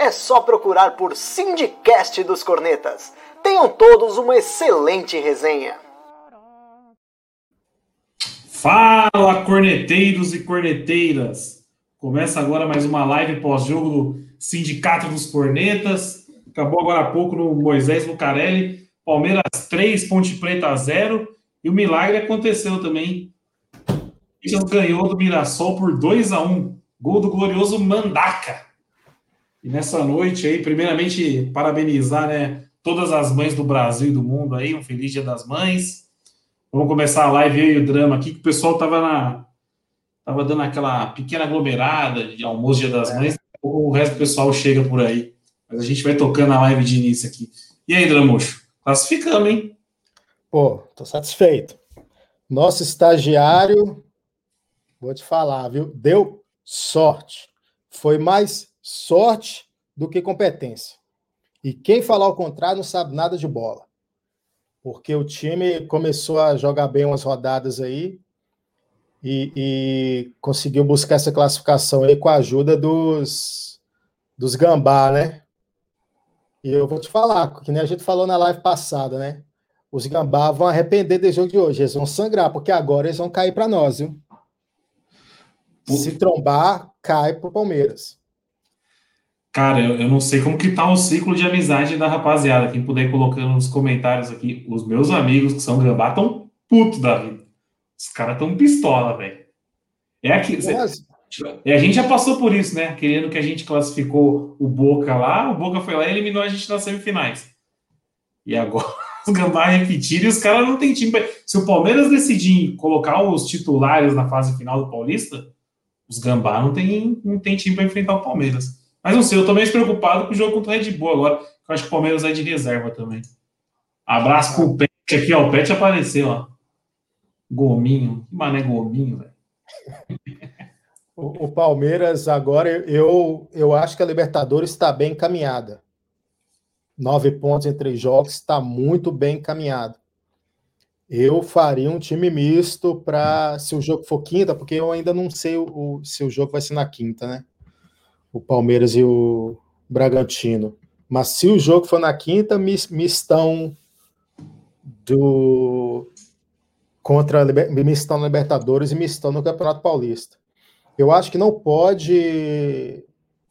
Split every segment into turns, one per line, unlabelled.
É só procurar por Sindicast dos Cornetas. Tenham todos uma excelente resenha.
Fala, corneteiros e corneteiras! Começa agora mais uma live pós-jogo do Sindicato dos Cornetas. Acabou agora há pouco no Moisés Lucarelli. Palmeiras 3, Ponte Preta 0. E o milagre aconteceu também. Corinthians ganhou do Mirassol por 2 a 1 Gol do glorioso Mandaca. E nessa noite aí, primeiramente, parabenizar né, todas as mães do Brasil e do mundo aí. Um feliz Dia das Mães. Vamos começar a live aí, o drama aqui, que o pessoal tava na. Tava dando aquela pequena aglomerada de almoço Dia das Mães. O resto do pessoal chega por aí. Mas a gente vai tocando a live de início aqui. E aí, Dramuxo? Classificamos, hein?
Pô, tô satisfeito. Nosso estagiário, vou te falar, viu? Deu sorte. Foi mais sorte do que competência. E quem falar o contrário não sabe nada de bola. Porque o time começou a jogar bem umas rodadas aí e, e conseguiu buscar essa classificação aí com a ajuda dos, dos gambá, né? E eu vou te falar, que nem a gente falou na live passada, né? Os gambá vão arrepender do jogo de hoje. Eles vão sangrar, porque agora eles vão cair para nós, viu? Se trombar, cai pro Palmeiras.
Cara, eu, eu, não sei como que tá o ciclo de amizade da rapaziada. Quem puder ir colocando nos comentários aqui, os meus amigos que são gambá estão puto da vida. Os caras tão pistola, velho. É aqui. E a gente já passou por isso, né? Querendo que a gente classificou o Boca lá, o Boca foi lá e eliminou a gente nas semifinais. E agora os Gambá repetiram e os caras não tem time. Pra... Se o Palmeiras decidir colocar os titulares na fase final do Paulista, os Gambá não tem, não tem time para enfrentar o Palmeiras. Mas não sei, eu tô meio preocupado com o jogo contra o Red Bull agora, eu acho que o Palmeiras é de reserva também. Abraço pro Pet aqui, ó. O Pet apareceu, ó. Gominho. Que mané Gominho, velho.
O, o, Palmeiras agora, eu, eu acho que a Libertadores está bem encaminhada. Nove pontos em três jogos, está muito bem encaminhado. Eu faria um time misto para se o jogo for quinta, porque eu ainda não sei o, o, se o jogo vai ser na quinta, né? O Palmeiras e o Bragantino. Mas se o jogo for na quinta, mistão do contra mistão Libertadores e mistão no Campeonato Paulista. Eu acho que não pode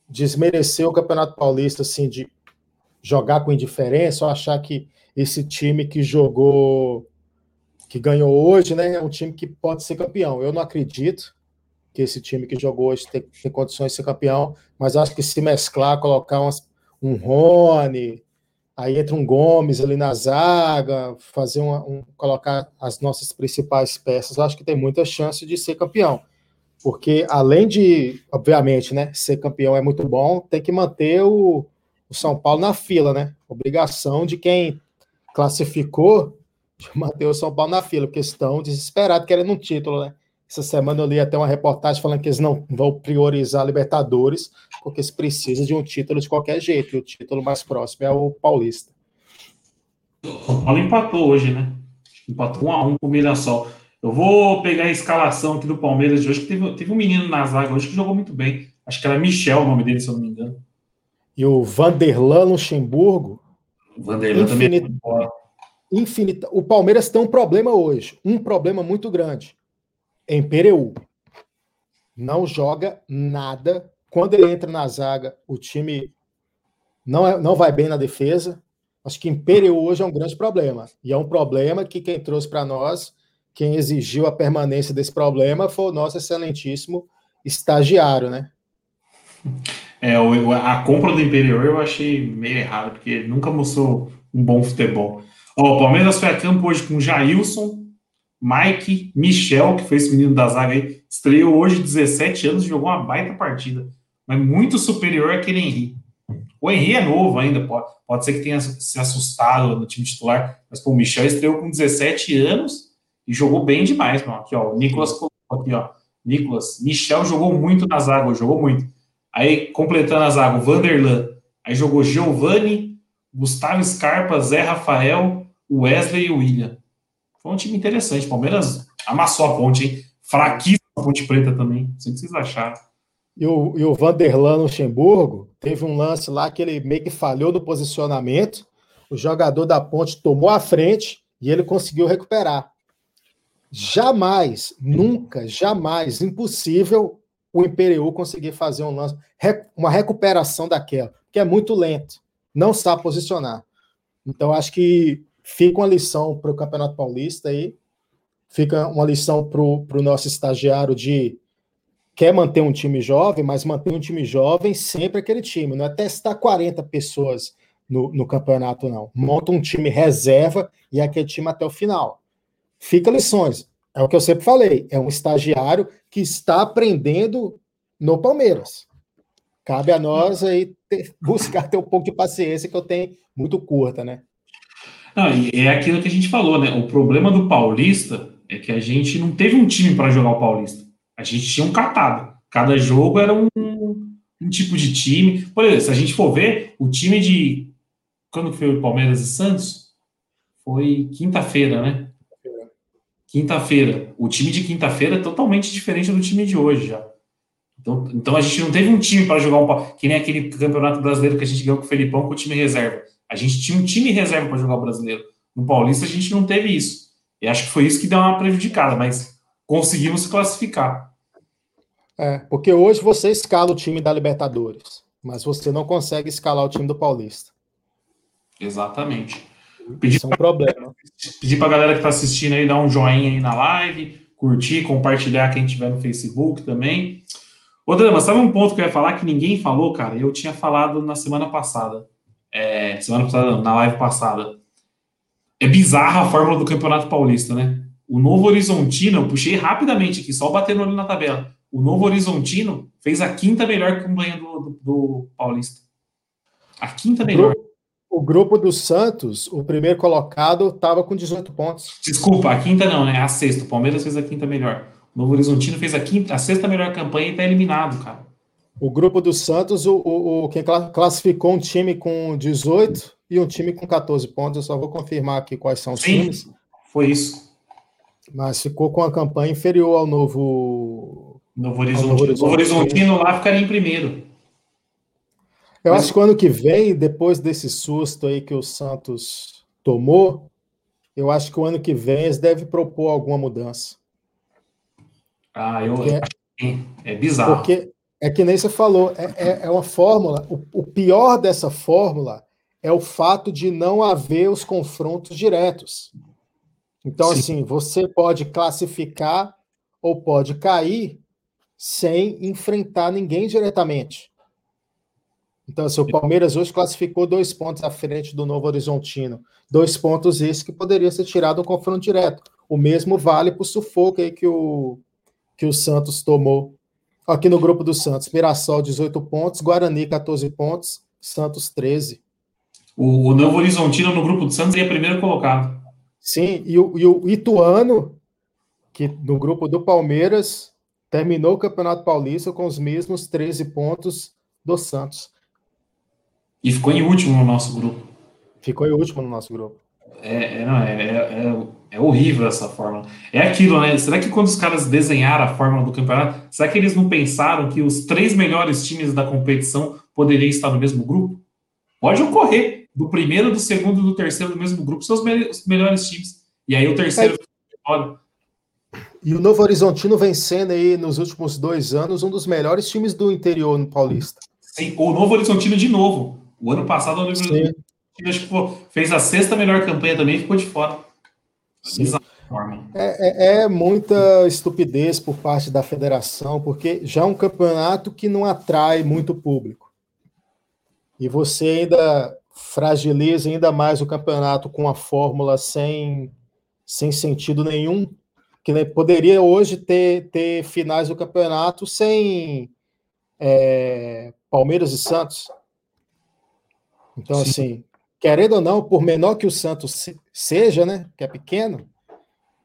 desmerecer o Campeonato Paulista assim de jogar com indiferença ou achar que esse time que jogou que ganhou hoje, né, é um time que pode ser campeão. Eu não acredito que esse time que jogou hoje tem, tem condições de ser campeão, mas acho que se mesclar, colocar umas, um Rony, aí entra um Gomes ali na zaga, fazer uma, um, colocar as nossas principais peças, acho que tem muita chance de ser campeão. Porque além de, obviamente, né, ser campeão é muito bom, tem que manter o, o São Paulo na fila, né? Obrigação de quem classificou de manter o São Paulo na fila, porque estão desesperados querendo um título, né? Essa semana eu li até uma reportagem falando que eles não vão priorizar a Libertadores, porque se precisa de um título de qualquer jeito, e o título mais próximo é o Paulista.
O São Paulo empatou hoje, né? Empatou um a um com o Mirassol. Eu vou pegar a escalação aqui do Palmeiras de hoje, que teve, teve um menino na zaga hoje que jogou muito bem. Acho que era Michel o nome dele, se eu não me engano.
E o Vanderlan Luxemburgo.
O Vanderlan infinita, também. É
infinita. O Palmeiras tem um problema hoje, um problema muito grande em Pereu. Não joga nada. Quando ele entra na zaga, o time não, é, não vai bem na defesa. Acho que em Pereu hoje é um grande problema. E é um problema que quem trouxe para nós, quem exigiu a permanência desse problema, foi o nosso excelentíssimo estagiário, né?
É, a compra do Imperior eu achei meio errado, porque ele nunca mostrou um bom futebol. O Palmeiras foi a campo hoje com Jailson, Mike, Michel, que foi esse menino da zaga aí, estreou hoje 17 anos e jogou uma baita partida, mas muito superior àquele Henrique. O Henry é novo ainda, pode, pode ser que tenha se assustado no time titular, mas pô, o Michel estreou com 17 anos e jogou bem demais, mano. Aqui, ó, o Nicolas aqui, ó. Nicolas, Michel jogou muito na zaga, jogou muito. Aí, completando a zaga, o Vanderlan. Aí jogou Giovanni, Gustavo Scarpa, Zé Rafael, Wesley e o William. Foi um time interessante. Palmeiras amassou a ponte, hein? Fraquíssima a ponte preta também. Não sei o que vocês acharam.
E o, e o Vanderlan Luxemburgo teve um lance lá que ele meio que falhou no posicionamento. O jogador da ponte tomou a frente e ele conseguiu recuperar. Jamais, nunca, jamais, impossível o Imperial conseguir fazer um lance, uma recuperação daquela, que é muito lento, não sabe posicionar. Então, acho que fica uma lição para o Campeonato Paulista aí, fica uma lição para o nosso estagiário de quer manter um time jovem, mas manter um time jovem sempre aquele time, não é testar 40 pessoas no, no campeonato, não. Monta um time reserva e aquele time até o final. Fica lições. É o que eu sempre falei, é um estagiário que está aprendendo no Palmeiras. Cabe a nós aí ter, buscar ter um pouco de paciência que eu tenho muito curta, né?
Não, é aquilo que a gente falou, né? O problema do Paulista é que a gente não teve um time para jogar o Paulista. A gente tinha um catado. Cada jogo era um, um tipo de time. Por exemplo, se a gente for ver, o time de. Quando foi o Palmeiras e Santos? Foi quinta-feira, né? Quinta-feira. O time de quinta-feira é totalmente diferente do time de hoje já. Então, então a gente não teve um time para jogar um. Que nem aquele campeonato brasileiro que a gente ganhou com o Felipão com o time reserva. A gente tinha um time reserva para jogar o brasileiro. No Paulista a gente não teve isso. E acho que foi isso que deu uma prejudicada, mas conseguimos se classificar.
É, porque hoje você escala o time da Libertadores, mas você não consegue escalar o time do Paulista.
Exatamente.
Pedir Isso é um problema.
Pedir para a galera que está assistindo aí dar um joinha aí na live, curtir, compartilhar quem tiver no Facebook também. Ô, Drama, sabe um ponto que eu ia falar que ninguém falou, cara? Eu tinha falado na semana passada. É, semana passada, na live passada. É bizarra a fórmula do Campeonato Paulista, né? O Novo Horizontino, eu puxei rapidamente aqui, só batendo ali na tabela. O Novo Horizontino fez a quinta melhor campanha do, do, do Paulista. A quinta melhor.
O grupo do Santos, o primeiro colocado, estava com 18 pontos.
Desculpa, a quinta não, né? A sexta. O Palmeiras fez a quinta melhor. O Novo Horizontino fez a, quinta, a sexta melhor campanha e está eliminado, cara.
O grupo do Santos, o, o, o, quem classificou um time com 18 e um time com 14 pontos. Eu só vou confirmar aqui quais são os Sim, times.
Foi isso.
Mas ficou com a campanha inferior ao novo.
Novo Horizontino. Novo Horizontino, Novo Horizontino lá ficaria em primeiro.
Eu Mas... acho que o ano que vem, depois desse susto aí que o Santos tomou, eu acho que o ano que vem eles devem propor alguma mudança.
Ah, eu. Porque é bizarro.
Porque é que nem você falou, é, é, é uma fórmula. O, o pior dessa fórmula é o fato de não haver os confrontos diretos. Então, Sim. assim, você pode classificar ou pode cair sem enfrentar ninguém diretamente. Então, assim, o Palmeiras hoje classificou dois pontos à frente do Novo Horizontino. Dois pontos esses que poderia ser tirado um confronto direto. O mesmo vale para o sufoco aí que o, que o Santos tomou. Aqui no grupo do Santos, Mirassol 18 pontos, Guarani 14 pontos, Santos 13.
O, o Novo Horizontino no grupo do Santos seria primeiro colocado.
Sim, e o, e o Ituano, que no grupo do Palmeiras, terminou o Campeonato Paulista com os mesmos 13 pontos do Santos.
E ficou em último no nosso grupo.
Ficou em último no nosso grupo.
É, é, não, é, é, é, horrível essa fórmula. É aquilo, né? Será que quando os caras desenharam a fórmula do campeonato, será que eles não pensaram que os três melhores times da competição poderiam estar no mesmo grupo? Pode ocorrer. Do primeiro, do segundo e do terceiro do mesmo grupo são os, me os melhores times. E aí o terceiro é.
E o Novo Horizontino vencendo aí nos últimos dois anos um dos melhores times do interior no Paulista.
Sim, o Novo Horizontino de novo. O ano passado, o Novo Horizontino acho que pô, fez a sexta melhor campanha também e ficou de fora.
É, é, é, muita estupidez por parte da federação, porque já é um campeonato que não atrai muito público. E você ainda fragiliza ainda mais o campeonato com a fórmula sem, sem sentido nenhum, que poderia hoje ter, ter finais do campeonato sem é, Palmeiras e Santos. Então, Sim. assim, querendo ou não, por menor que o Santos seja, né, que é pequeno,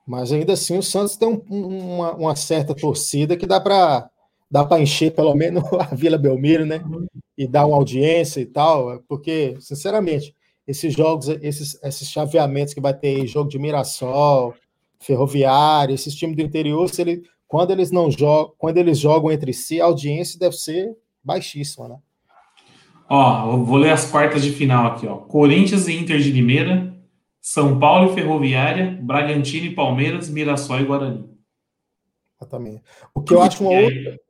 mas ainda assim o Santos tem um, uma, uma, certa torcida que dá para dá para encher pelo menos a Vila Belmiro, né? E dar uma audiência e tal, porque, sinceramente, esses jogos, esses, esses chaveamentos que vai ter jogo de Mirassol, Ferroviário, esses times do interior, se ele, quando eles não jogam, quando eles jogam entre si, a audiência deve ser baixíssima, né?
Ó, vou ler as quartas de final aqui, ó. Corinthians e Inter de Limeira, São Paulo e Ferroviária, Bragantino e Palmeiras, Mirassol e Guarani.
Exatamente. O que eu acho uma é... outra.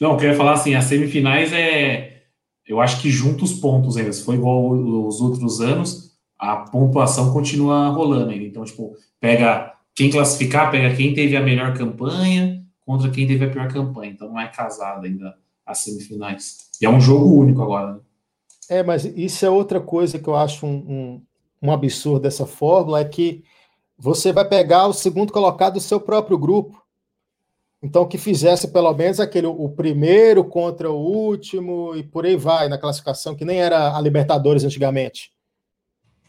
Não, eu queria falar assim, as semifinais é. Eu acho que junta os pontos ainda. Se for igual os outros anos, a pontuação continua rolando ainda. Então, tipo, pega quem classificar, pega quem teve a melhor campanha contra quem teve a pior campanha. Então não é casado ainda as semifinais. E é um jogo único agora. Né?
É, mas isso é outra coisa que eu acho um, um, um absurdo dessa fórmula, é que você vai pegar o segundo colocado do seu próprio grupo. Então, que fizesse pelo menos aquele o primeiro contra o último e por aí vai na classificação, que nem era a Libertadores antigamente.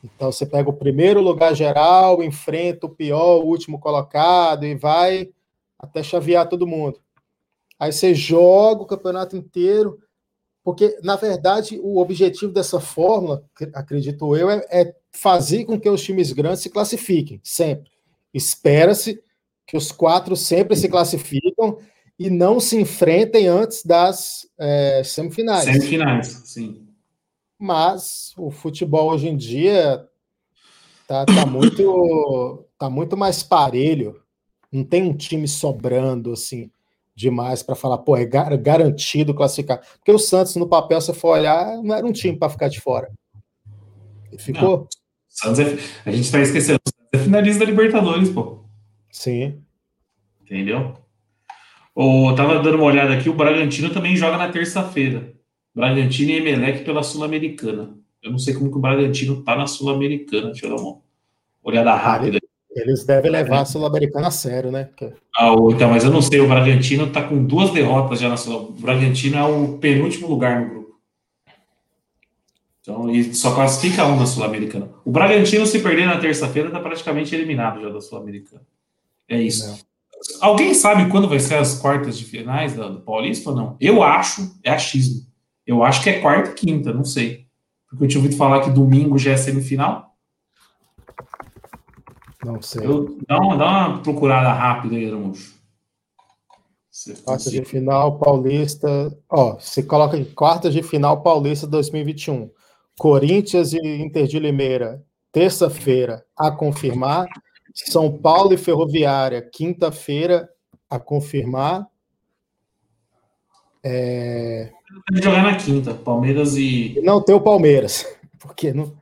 Então, você pega o primeiro lugar geral, enfrenta o pior, o último colocado e vai até chavear todo mundo. Aí você joga o campeonato inteiro, porque, na verdade, o objetivo dessa fórmula, acredito eu, é, é fazer com que os times grandes se classifiquem, sempre. Espera-se que os quatro sempre se classificam e não se enfrentem antes das é, semifinais.
Semifinais, sim.
Mas o futebol hoje em dia tá, tá muito tá muito mais parelho. Não tem um time sobrando assim demais para falar, pô, é garantido classificar. Porque o Santos no papel, se for olhar, não era um time para ficar de fora. ficou.
Santos é, a gente está esquecendo. O Santos é finalista da Libertadores, pô.
Sim.
Entendeu? Eu tava dando uma olhada aqui, o Bragantino também joga na terça-feira. Bragantino e Emelec pela Sul-Americana. Eu não sei como que o Bragantino tá na Sul-Americana, deixa eu dar uma olhada rápida.
Eles devem levar a Sul-Americana a sério, né? Porque...
Ah, então, mas eu não sei, o Bragantino tá com duas derrotas já na Sul. O Bragantino é o penúltimo lugar no grupo. Então, e só classifica um na Sul-Americana. O Bragantino, se perder na terça-feira, tá praticamente eliminado já da Sul-Americana. É isso. Não. Alguém sabe quando vai ser as quartas de finais do Paulista ou não? Eu acho, é achismo. Eu acho que é quarta e quinta, não sei. Porque eu tinha ouvido falar que domingo já é semifinal.
Não sei.
Eu, dá, uma, dá uma procurada rápida aí, Araújo.
Quarta de final paulista. Ó, você coloca em quarta de final paulista 2021. Corinthians e Inter de Limeira, terça-feira, a confirmar. São Paulo e Ferroviária, quinta-feira, a confirmar.
É... Jogar na quinta, Palmeiras e.
Não tem o Palmeiras, porque não...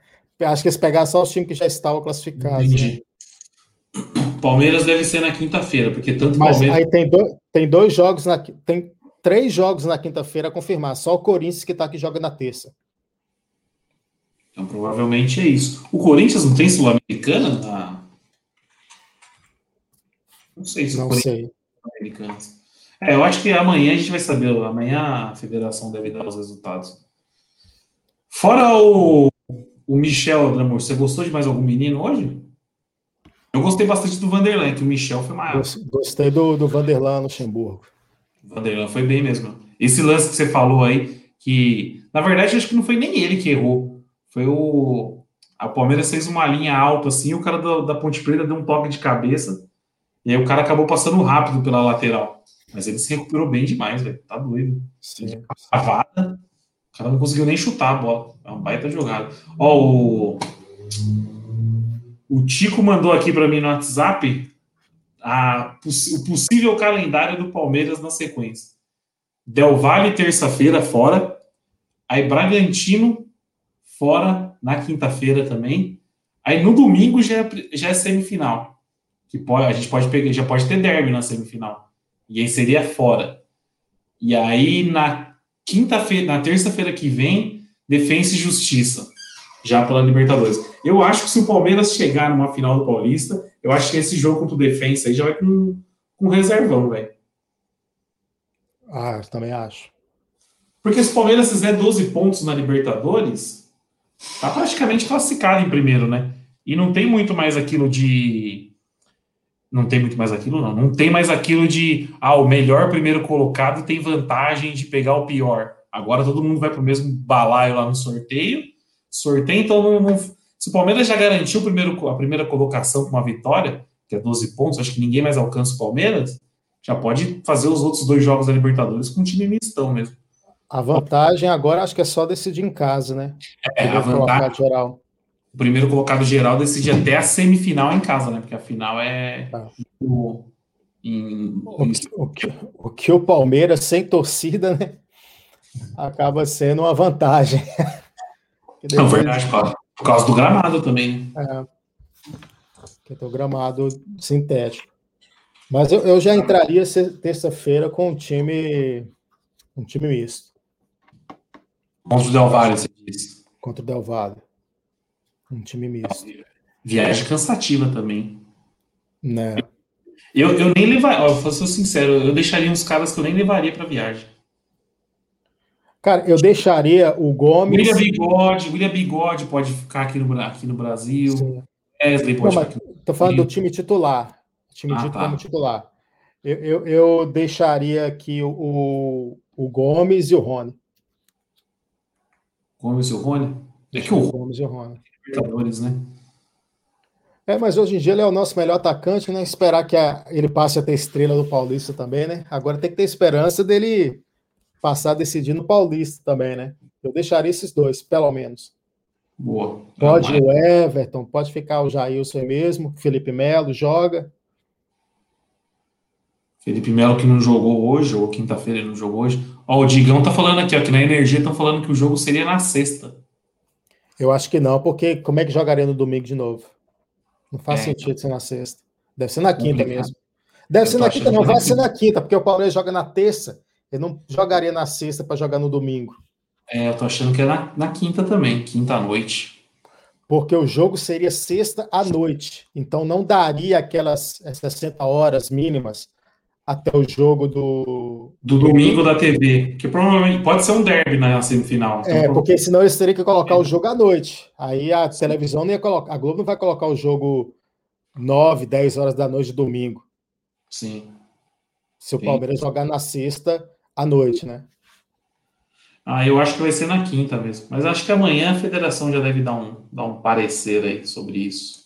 acho que eles pegaram só os times que já estavam classificados. Né?
Palmeiras deve ser na quinta-feira, porque tanto
Mas Palmeiras. Aí tem, do... tem dois jogos na. Tem três jogos na quinta-feira a confirmar, só o Corinthians que tá que joga na terça.
Então provavelmente é isso. O Corinthians não tem Sul-Americana? Na... Não sei se
não
o Corinthians
sei.
Sul-Americana. É, eu acho que amanhã a gente vai saber. Amanhã a federação deve dar os resultados. Fora o, o Michel, Dramor, você gostou de mais algum menino hoje? Eu gostei bastante do Vanderlan, que o Michel foi maior.
Gostei do, do Vanderlan Luxemburgo.
Vanderlan foi bem mesmo. Esse lance que você falou aí, que na verdade acho que não foi nem ele que errou. Foi o. A Palmeiras fez uma linha alta assim, o cara da, da Ponte Preta deu um toque de cabeça. E aí o cara acabou passando rápido pela lateral. Mas ele se recuperou bem demais, velho. Tá doido. Sim. Cavada. O cara não conseguiu nem chutar a bola. É uma baita jogada. Ó, o. O Tico mandou aqui para mim no WhatsApp a, o possível calendário do Palmeiras na sequência. Del Valle, terça-feira, fora. Aí Bragantino, fora, na quinta-feira também. Aí no domingo já é, já é semifinal. Que pode, a gente pode pegar, já pode ter derby na semifinal. E aí seria fora. E aí na quinta-feira, na terça-feira que vem, Defensa e Justiça, já pela Libertadores. Eu acho que se o Palmeiras chegar numa final do Paulista, eu acho que esse jogo contra o Defensa aí já vai com, com reservão, velho.
Ah, também acho.
Porque se o Palmeiras fizer 12 pontos na Libertadores, tá praticamente classificado em primeiro, né? E não tem muito mais aquilo de. Não tem muito mais aquilo, não. Não tem mais aquilo de. Ah, o melhor primeiro colocado tem vantagem de pegar o pior. Agora todo mundo vai para o mesmo balaio lá no sorteio. Sorteio, então não, não, se o Palmeiras já garantiu primeiro, a primeira colocação com uma vitória, que é 12 pontos, acho que ninguém mais alcança o Palmeiras, já pode fazer os outros dois jogos da Libertadores com um time mistão mesmo.
A vantagem agora acho que é só decidir em casa, né?
É, a vantagem. Geral. O primeiro colocado geral decide até a semifinal em casa, né? Porque a final é. Ah. O,
em, o, que, o, que, o, que, o Palmeiras sem torcida, né? Acaba sendo uma vantagem.
Depois... Não, verdade, por causa do gramado também. É,
que é o gramado sintético. Mas eu, eu já entraria terça-feira com um time, um time misto.
Contra o Del Valle, você disse.
Contra o Del Valle. Um time misto.
Viagem cansativa também.
Né?
Eu, eu nem levaria, eu vou ser sincero, eu deixaria uns caras que eu nem levaria para viagem.
Cara, eu deixaria o Gomes.
William Bigode, William Bigode pode ficar aqui no, aqui no Brasil. Sim. Wesley pode Não, ficar aqui.
Tô falando do time titular. Time ah, tá. titular. Eu, eu, eu, deixaria aqui o, o Gomes e o Rony.
Gomes e o Rony?
É que o Gomes e o Rony.
né?
É, mas hoje em dia ele é o nosso melhor atacante, né? Esperar que a, ele passe a ter estrela do Paulista também, né? Agora tem que ter esperança dele passar decidindo o Paulista também, né? Eu deixaria esses dois, pelo menos.
Boa.
Pode o Everton, pode ficar o Jailson mesmo, Felipe Melo joga.
Felipe Melo que não jogou hoje, ou quinta-feira ele não jogou hoje. Ó, o Digão tá falando aqui, ó, que na Energia estão falando que o jogo seria na sexta.
Eu acho que não, porque como é que jogaria no domingo de novo? Não faz é, sentido então. ser na sexta. Deve ser na quinta mesmo. Deve Eu ser na quinta, não, vai ser na quinta, porque o Palmeiras joga na terça. Ele não jogaria na sexta para jogar no domingo.
É, eu tô achando que é na, na quinta também, quinta à noite.
Porque o jogo seria sexta à noite. Então não daria aquelas 60 horas mínimas até o jogo do.
Do domingo da TV. Que provavelmente pode ser um derby na semifinal.
Então, é, porque senão eles teriam que colocar é. o jogo à noite. Aí a televisão não ia colocar. A Globo não vai colocar o jogo 9, 10 horas da noite de domingo.
Sim.
Se o Palmeiras jogar na sexta à noite, né?
Ah, eu acho que vai ser na quinta mesmo. Mas acho que amanhã a federação já deve dar um, dar um parecer aí sobre isso.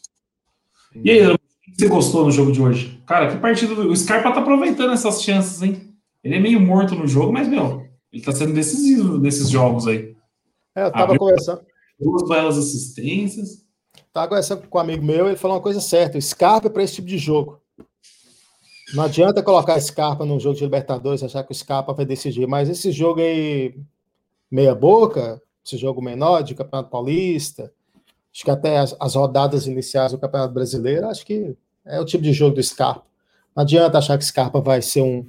E aí, o que você gostou no jogo de hoje? Cara, que partida. O Scarpa tá aproveitando essas chances, hein? Ele é meio morto no jogo, mas, meu, ele tá sendo decisivo nesses jogos aí.
É, eu tava Abriu conversando.
Duas belas assistências.
Tava conversando com um amigo meu, ele falou uma coisa certa: o Scarpa é para esse tipo de jogo. Não adianta colocar Scarpa num jogo de Libertadores, achar que o Scarpa vai decidir, mas esse jogo aí meia boca, esse jogo menor de Campeonato Paulista, acho que até as, as, rodadas iniciais do Campeonato Brasileiro, acho que é o tipo de jogo do Scarpa. Não adianta achar que Scarpa vai ser um,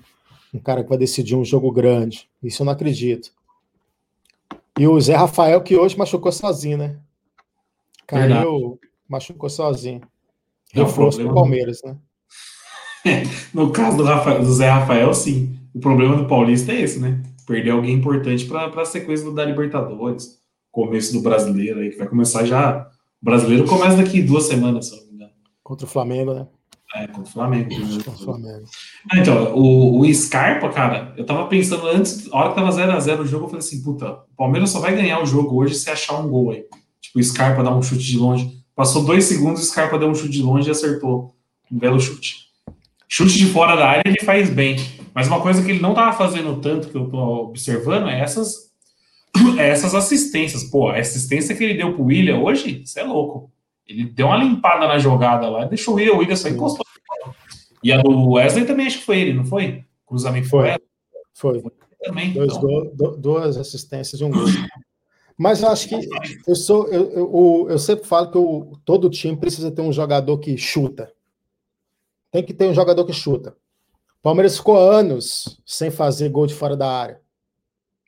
um cara que vai decidir um jogo grande. Isso eu não acredito. E o Zé Rafael, que hoje machucou sozinho, né? Caiu, Verdade. machucou sozinho. Reforço para o Palmeiras, né?
no caso do, Rafael, do Zé Rafael, sim. O problema do Paulista é esse, né? perder alguém importante para a sequência da Libertadores, começo do brasileiro aí, que vai começar já. O brasileiro começa daqui duas semanas, se não me engano.
Contra o Flamengo, né?
É, contra o Flamengo.
Contra o Flamengo.
Ah, então, o, o Scarpa, cara, eu tava pensando antes, a hora que tava 0x0 o jogo, eu falei assim, puta, o Palmeiras só vai ganhar o jogo hoje se achar um gol aí. Tipo, o Scarpa dá um chute de longe. Passou dois segundos, o Scarpa deu um chute de longe e acertou. Um belo chute. Chute de fora da área ele faz bem. Mas uma coisa que ele não estava fazendo tanto que eu estou observando é essas, é essas assistências. Pô, a assistência que ele deu pro William hoje, isso é louco. Ele deu uma limpada na jogada lá, deixou o William, o William só encostou. E a do Wesley também acho que foi ele, não foi? Cruzamento
foi. Foi. foi. Também, Dois então. gol, duas assistências e um gol. Mas eu acho que eu sou eu, eu, eu sempre falo que eu, todo time precisa ter um jogador que chuta. Tem que ter um jogador que chuta. Palmeiras ficou anos sem fazer gol de fora da área.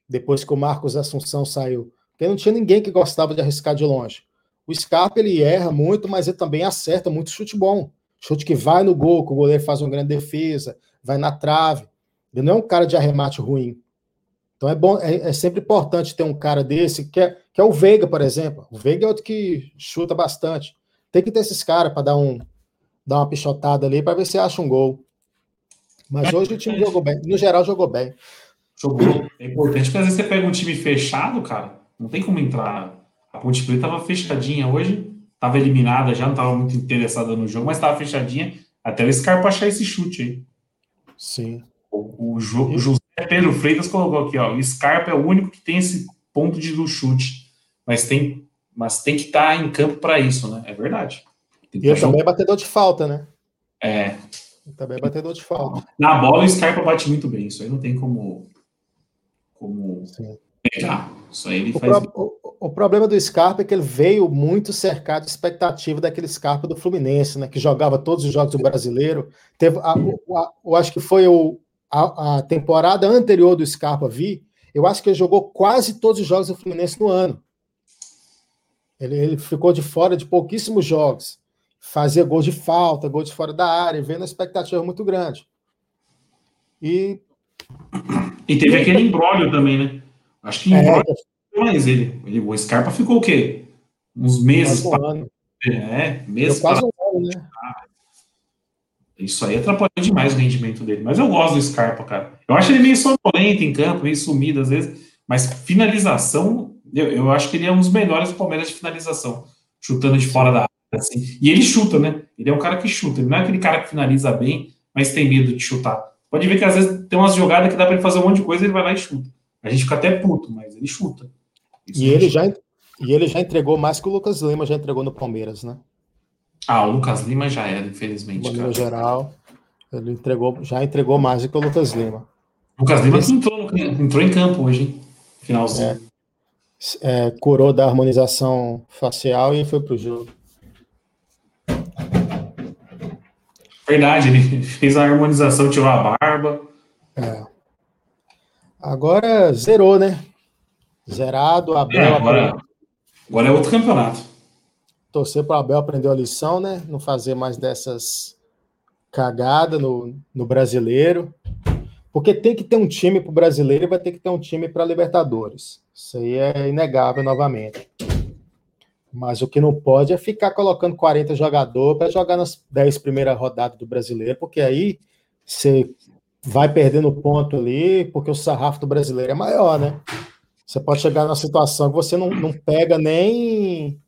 Depois que o Marcos Assunção saiu. Porque não tinha ninguém que gostava de arriscar de longe. O Scarpa ele erra muito, mas ele também acerta muito chute bom. Chute que vai no gol, que o goleiro faz uma grande defesa, vai na trave. Ele não é um cara de arremate ruim. Então é bom, é, é, sempre importante ter um cara desse, que é, que é o Veiga, por exemplo. O Veiga é outro que chuta bastante. Tem que ter esses caras para dar, um, dar uma pichotada ali para ver se acha um gol. Mas hoje o time jogou bem. No geral, jogou bem.
Jogou. É importante, porque às vezes você pega um time fechado, cara, não tem como entrar. A Ponte Preta estava fechadinha hoje, estava eliminada já, não estava muito interessada no jogo, mas estava fechadinha até o Scarpa achar esse chute aí.
Sim.
O, o, jo, o José Pedro Freitas colocou aqui, ó. O Scarpa é o único que tem esse ponto de do chute, mas tem, mas tem que estar tá em campo para isso, né? É verdade.
E ele também é batedor de falta, né?
É.
Ele também é batedor de falta.
Na bola, o Scarpa bate muito bem. Isso aí não tem como, como Sim. pegar. Isso aí ele
o
faz.
Pro, o, o, problema do Scarpa é que ele veio muito cercado de expectativa daquele Scarpa do Fluminense, né? Que jogava todos os jogos do brasileiro. Teve, a, a, eu acho que foi o, a, a, temporada anterior do Scarpa vi. Eu acho que ele jogou quase todos os jogos do Fluminense no ano. Ele, ele ficou de fora de pouquíssimos jogos. Fazia gols de falta, gols de fora da área, vendo a expectativa muito grande. E.
E teve aquele embrólio também, né? Acho que é, mais ele. ele. O Scarpa ficou o quê? Uns meses.
Quase um ano.
É, meses.
Quase um ano, né?
Isso aí atrapalhou demais o rendimento dele. Mas eu gosto do Scarpa, cara. Eu acho ele meio sonolento em campo, meio sumido às vezes. Mas finalização, eu, eu acho que ele é um dos melhores do Palmeiras de finalização. Chutando de fora da área. Assim. E ele chuta, né? Ele é um cara que chuta. Ele não é aquele cara que finaliza bem, mas tem medo de chutar. Pode ver que às vezes tem umas jogadas que dá para ele fazer um monte de coisa e ele vai lá e chuta. A gente fica até puto, mas ele chuta.
Isso e ele, já, e ele já entregou mais que o Lucas Lima já entregou no Palmeiras, né?
Ah, o Lucas Lima já era, infelizmente.
No geral, ele entregou, já entregou mais do que o Lucas Lima.
Lucas Lima Esse... entrou, entrou em campo hoje, hein? Finalzinho.
É, é, curou da harmonização facial e foi pro jogo.
Verdade, ele fez a harmonização, tirou a barba.
É. Agora zerou, né? Zerado, Abel. É,
agora, agora é outro campeonato.
Torcer para o Abel aprender a lição, né? Não fazer mais dessas cagadas no, no brasileiro. Porque tem que ter um time para o brasileiro e vai ter que ter um time para Libertadores. Isso aí é inegável novamente. Mas o que não pode é ficar colocando 40 jogadores para jogar nas 10 primeiras rodadas do brasileiro, porque aí você vai perdendo ponto ali, porque o sarrafo do brasileiro é maior, né? Você pode chegar numa situação que você não, não pega nem.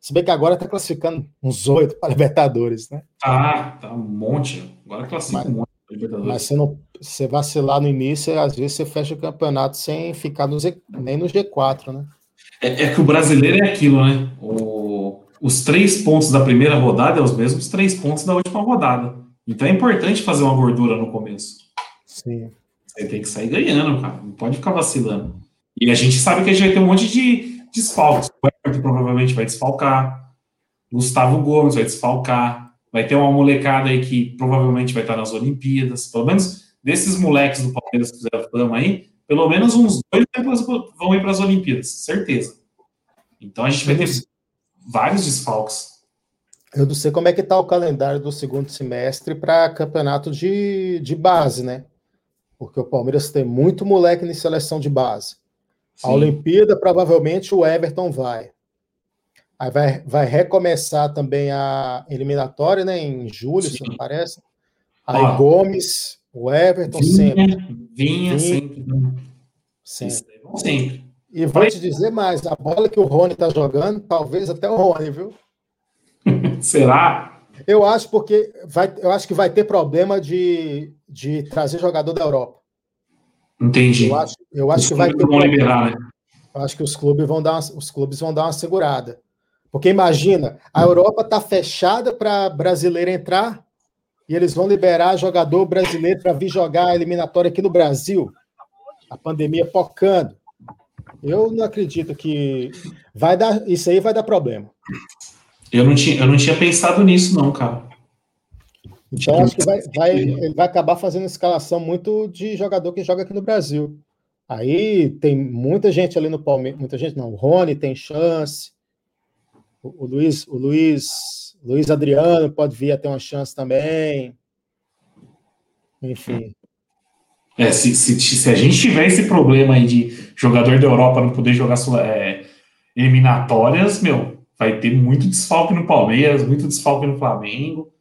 Se bem que agora está classificando uns oito para Libertadores, né?
Ah, tá um monte. Agora classifica mas, um monte para Libertadores.
Mas você, não, você vacilar no início, às vezes você fecha o campeonato sem ficar no Z, nem no G4, né?
É, é, que o brasileiro é aquilo, né? O, os três pontos da primeira rodada é os mesmos três pontos da última rodada. Então é importante fazer uma gordura no começo.
Sim.
Você tem que sair ganhando, cara. Não pode ficar vacilando. E a gente sabe que a gente vai ter um monte de desfalques. O Everton provavelmente vai desfalcar. Gustavo Gomes vai desfalcar. Vai ter uma molecada aí que provavelmente vai estar nas Olimpíadas. Pelo menos desses moleques do Palmeiras que fizeram fama aí, pelo menos uns dois vão ir para as Olimpíadas, certeza. Então a gente vai ter vários desfalques.
Eu não sei como é que está o calendário do segundo semestre para campeonato de, de base, né? porque o Palmeiras tem muito moleque em seleção de base. Sim. A Olimpíada, provavelmente, o Everton vai. Aí vai, vai recomeçar também a eliminatória, né? Em julho, Sim. se não parece. Aí Ó, Gomes, o Everton
vinha,
sempre.
Vinha, vinha sempre.
Sempre.
sempre.
E vou te dizer mais, a bola que o Rony tá jogando, talvez até o Rony, viu?
Será?
Eu acho porque vai, eu acho que vai ter problema de, de trazer jogador da Europa.
Entendi.
Eu acho, eu acho que vai ter. Vão liberar, né? Eu acho que os clubes vão dar uma, os clubes vão dar uma segurada. Porque imagina, a Europa está fechada para brasileiro entrar e eles vão liberar jogador brasileiro para vir jogar a eliminatória aqui no Brasil. A pandemia pocando. Eu não acredito que vai dar isso aí vai dar problema.
Eu não tinha, eu não tinha pensado nisso, não, cara.
Então, acho que vai, vai, ele vai acabar fazendo escalação muito de jogador que joga aqui no Brasil. Aí tem muita gente ali no Palmeiras, muita gente não, o Rony tem chance, o, Luiz, o Luiz, Luiz Adriano pode vir a ter uma chance também. Enfim.
É, se, se, se, a gente tiver esse problema aí de jogador da Europa não poder jogar é, eliminatórias, meu, vai ter muito desfalque no Palmeiras, muito desfalque no Flamengo.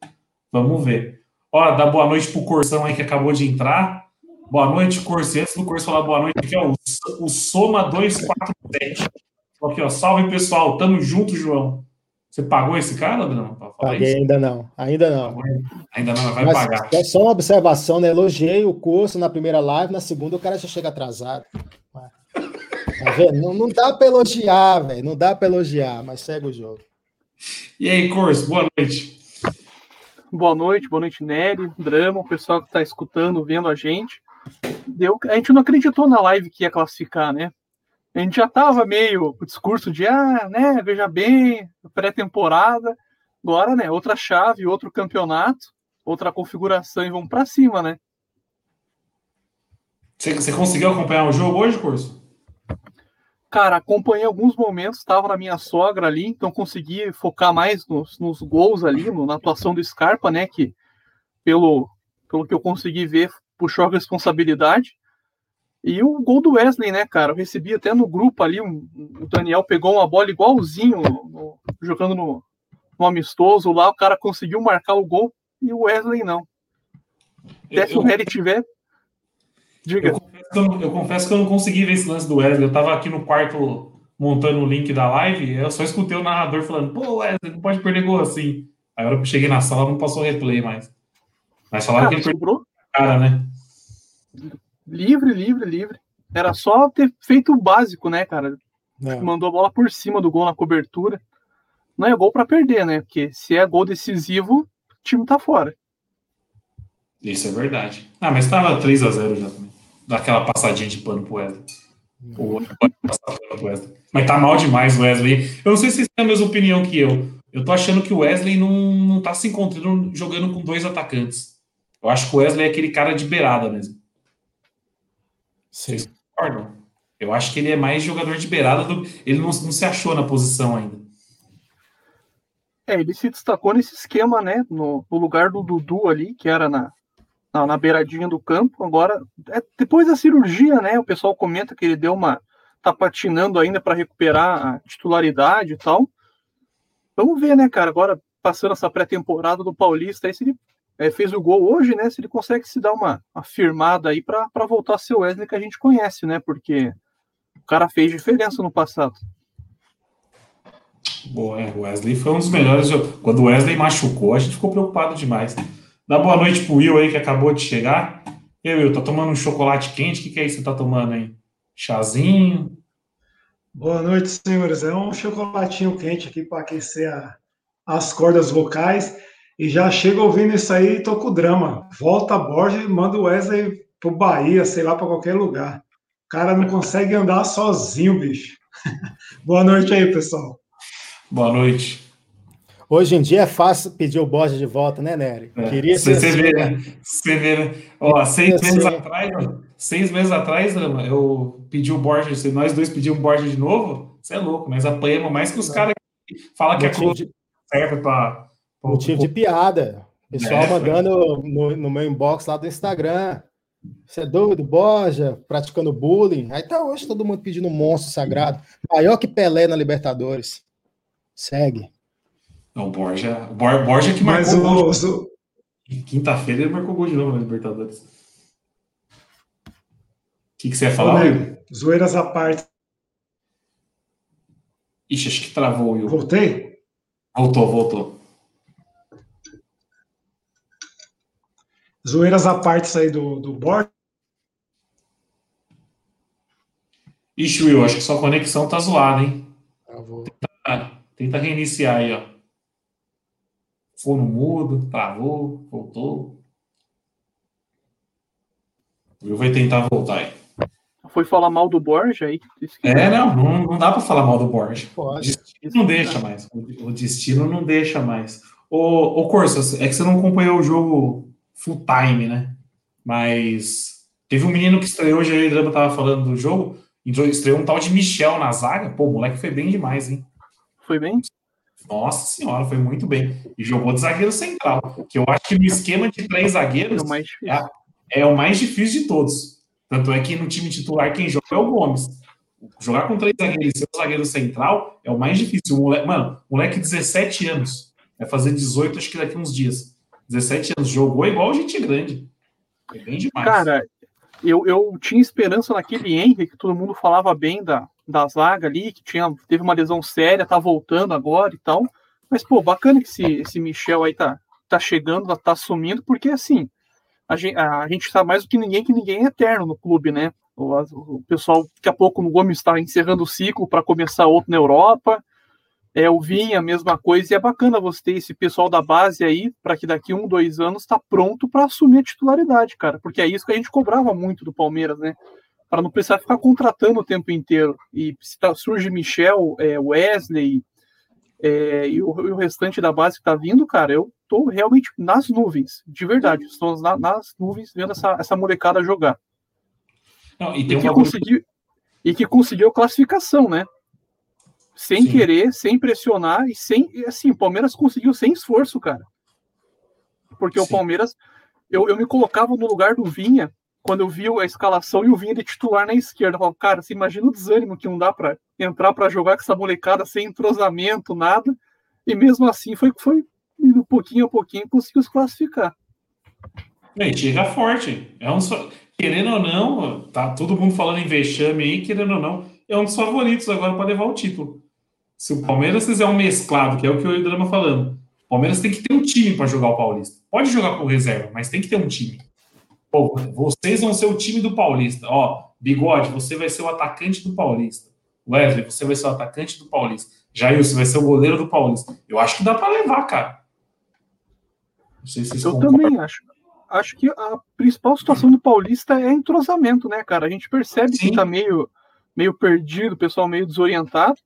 Vamos ver. Ó, dá boa noite pro Corsão aí que acabou de entrar. Boa noite, Corso. Antes do Corso falar boa noite, aqui, ó, o, o Soma 247. Aqui, ó, salve pessoal, tamo junto, João. Você pagou esse cara, Adriano?
Paguei, isso? ainda não, ainda não.
Ainda não, vai mas pagar.
É só uma observação, né? Elogiei o curso na primeira live, na segunda o cara já chega atrasado. Tá vendo? Não, não dá para elogiar, velho. Não dá para elogiar, mas segue o jogo.
E aí, Curso, boa noite.
Boa noite, boa noite, Nery, Drama, o pessoal que está escutando, vendo a gente. Deu, a gente não acreditou na live que ia classificar, né? A gente já tava meio o discurso de, ah, né, veja bem, pré-temporada. Agora, né, outra chave, outro campeonato, outra configuração e vamos para cima, né?
Você, você conseguiu acompanhar o jogo hoje, Curso?
Cara, acompanhei alguns momentos, estava na minha sogra ali, então consegui focar mais nos, nos gols ali, no, na atuação do Scarpa, né? Que pelo, pelo que eu consegui ver, puxou a responsabilidade. E o gol do Wesley, né, cara? Eu recebi até no grupo ali, um, o Daniel pegou uma bola igualzinho no, jogando no, no, amistoso lá, o cara conseguiu marcar o gol e o Wesley não. Até se o Harry tiver.
Diga. Eu confesso, que eu, eu confesso, que eu, não consegui ver esse lance do Wesley. Eu tava aqui no quarto montando o link da live, eu só escutei o narrador falando, pô, Wesley, não pode perder gol assim. Aí a hora que eu cheguei na sala não passou replay mais. Mas falaram cara, que ele perdeu cara, né?
Livre, livre, livre. Era só ter feito o básico, né, cara? É. Mandou a bola por cima do gol na cobertura. Não é gol para perder, né? Porque se é gol decisivo, o time tá fora.
Isso é verdade. Ah, mas tava 3 a 0 já também. Dá aquela passadinha de pano pro Wesley. O Wesley. Mas tá mal demais o Wesley. Eu não sei se vocês têm a mesma opinião que eu. Eu tô achando que o Wesley não, não tá se encontrando jogando com dois atacantes. Eu acho que o Wesley é aquele cara de beirada mesmo. Sim. Vocês concordam? Eu acho que ele é mais jogador de beirada do. Ele não, não se achou na posição ainda.
É, ele se destacou nesse esquema, né? No, no lugar do Dudu ali, que era na, na, na beiradinha do campo. Agora, é, depois da cirurgia, né? O pessoal comenta que ele deu uma. tá patinando ainda para recuperar a titularidade e tal. Vamos ver, né, cara? Agora, passando essa pré-temporada do Paulista, aí se ele é, fez o gol hoje, né? Se ele consegue se dar uma, afirmada aí para voltar a ser o Wesley que a gente conhece, né? Porque o cara fez diferença no passado.
Boa, é, o Wesley foi um dos melhores. Quando o Wesley machucou, a gente ficou preocupado demais. Dá boa noite pro Will aí que acabou de chegar. E Will, tá tomando um chocolate quente? O que, que é isso que você tá tomando aí? Chazinho?
Boa noite, senhores. É um chocolatinho quente aqui para aquecer a, as cordas vocais. E já chego ouvindo isso aí e tô com drama. Volta a Borja e manda o Wesley pro Bahia, sei lá, para qualquer lugar. O cara não consegue andar sozinho, bicho. Boa noite aí, pessoal.
Boa noite.
Hoje em dia é fácil pedir o Borja de volta, né, Nery?
É. Queria ser você assim, vê, né? Você vê, né? Ó, seis meses assim. atrás, seis meses atrás, eu pedi o Borja, nós dois pedimos o Borja de novo, você é louco, mas apanhamos mais que os caras que falam que a Globo serve para
Motivo de piada. Pessoal é, mandando no, no, meu inbox lá do Instagram. Você é doido, Borja, praticando bullying. Aí tá hoje todo mundo pedindo um monstro sagrado. Maior que Pelé na Libertadores. Segue.
Não, Borja. Borja que marcou Mas o. Quinta-feira ele marcou gol de novo na Libertadores. O que, que você ia falar? Ô,
zoeiras à parte.
Ixi, acho que travou.
Eu. Voltei?
Voltou, voltou.
Zoeiras à parte aí do, do Borja.
Ixi, Will, acho que sua conexão tá zoada, hein? Tenta, tenta, reiniciar aí, ó. Foi no mudo, travou, voltou. O Will vai tentar voltar aí.
Foi falar mal do Borja aí?
É, não, não, não dá para falar mal do Borja. O destino não deixa mais. O destino não deixa mais. Ô, ô Corso, é que você não acompanhou o jogo full time, né? Mas teve um menino que estreou hoje, aí, o Drama tava falando do jogo, estreou um tal de Michel na zaga. Pô, o moleque foi bem demais, hein?
Foi bem?
Nossa senhora, foi muito bem. E jogou de zagueiro central. Que eu acho que no esquema de três zagueiros, é, é o mais difícil de todos. Tanto é que no time titular quem joga é o Gomes. Jogar com três zagueiros e ser o zagueiro central é o mais difícil. O moleque, mano, moleque 17 anos. Vai fazer 18, acho que daqui uns dias. 17 anos. Jogou igual gente grande. É bem demais.
Cara, eu, eu tinha esperança naquele Henry, que todo mundo falava bem da, da zaga ali, que tinha, teve uma lesão séria, tá voltando agora e tal. Mas, pô, bacana que esse, esse Michel aí tá, tá chegando, tá assumindo, porque assim, a gente, a gente sabe mais do que ninguém que ninguém é eterno no clube, né? O, o pessoal, daqui a pouco, no Gomes está encerrando o ciclo para começar outro na Europa. É, o Vinha, a mesma coisa, e é bacana você ter esse pessoal da base aí, para que daqui um, dois anos está pronto para assumir a titularidade, cara, porque é isso que a gente cobrava muito do Palmeiras, né? Para não precisar ficar contratando o tempo inteiro. E se tá, surge Michel, é, Wesley é, e, o, e, o, restante da base que está vindo, cara, eu tô realmente nas nuvens, de verdade. Estou na, nas nuvens vendo essa, essa molecada jogar. Não, e, e, que conseguiu, e que conseguiu classificação, né? Sem Sim. querer, sem pressionar e sem. Assim, o Palmeiras conseguiu sem esforço, cara. Porque Sim. o Palmeiras. Eu, eu me colocava no lugar do Vinha quando eu vi a escalação e o Vinha de titular na esquerda. Eu falava, cara, você imagina o desânimo que não dá para entrar para jogar com essa molecada sem entrosamento, nada. E mesmo assim foi foi indo pouquinho a pouquinho conseguiu se classificar.
É, chega forte. É um. Querendo ou não, tá todo mundo falando em vexame aí, querendo ou não, é um dos favoritos agora para levar o título. Se o Palmeiras fizer um mesclado, que é o que o Drama falando, o Palmeiras tem que ter um time para jogar o Paulista. Pode jogar com reserva, mas tem que ter um time. Pô, vocês vão ser o time do Paulista. Ó, Bigode, você vai ser o atacante do Paulista. Wesley, você vai ser o atacante do Paulista. Jair, você vai ser o goleiro do Paulista. Eu acho que dá para levar, cara.
Não sei se vocês Eu concordam. também acho. Acho que a principal situação do Paulista é entrosamento, né, cara? A gente percebe Sim. que tá meio, meio perdido, o pessoal meio desorientado.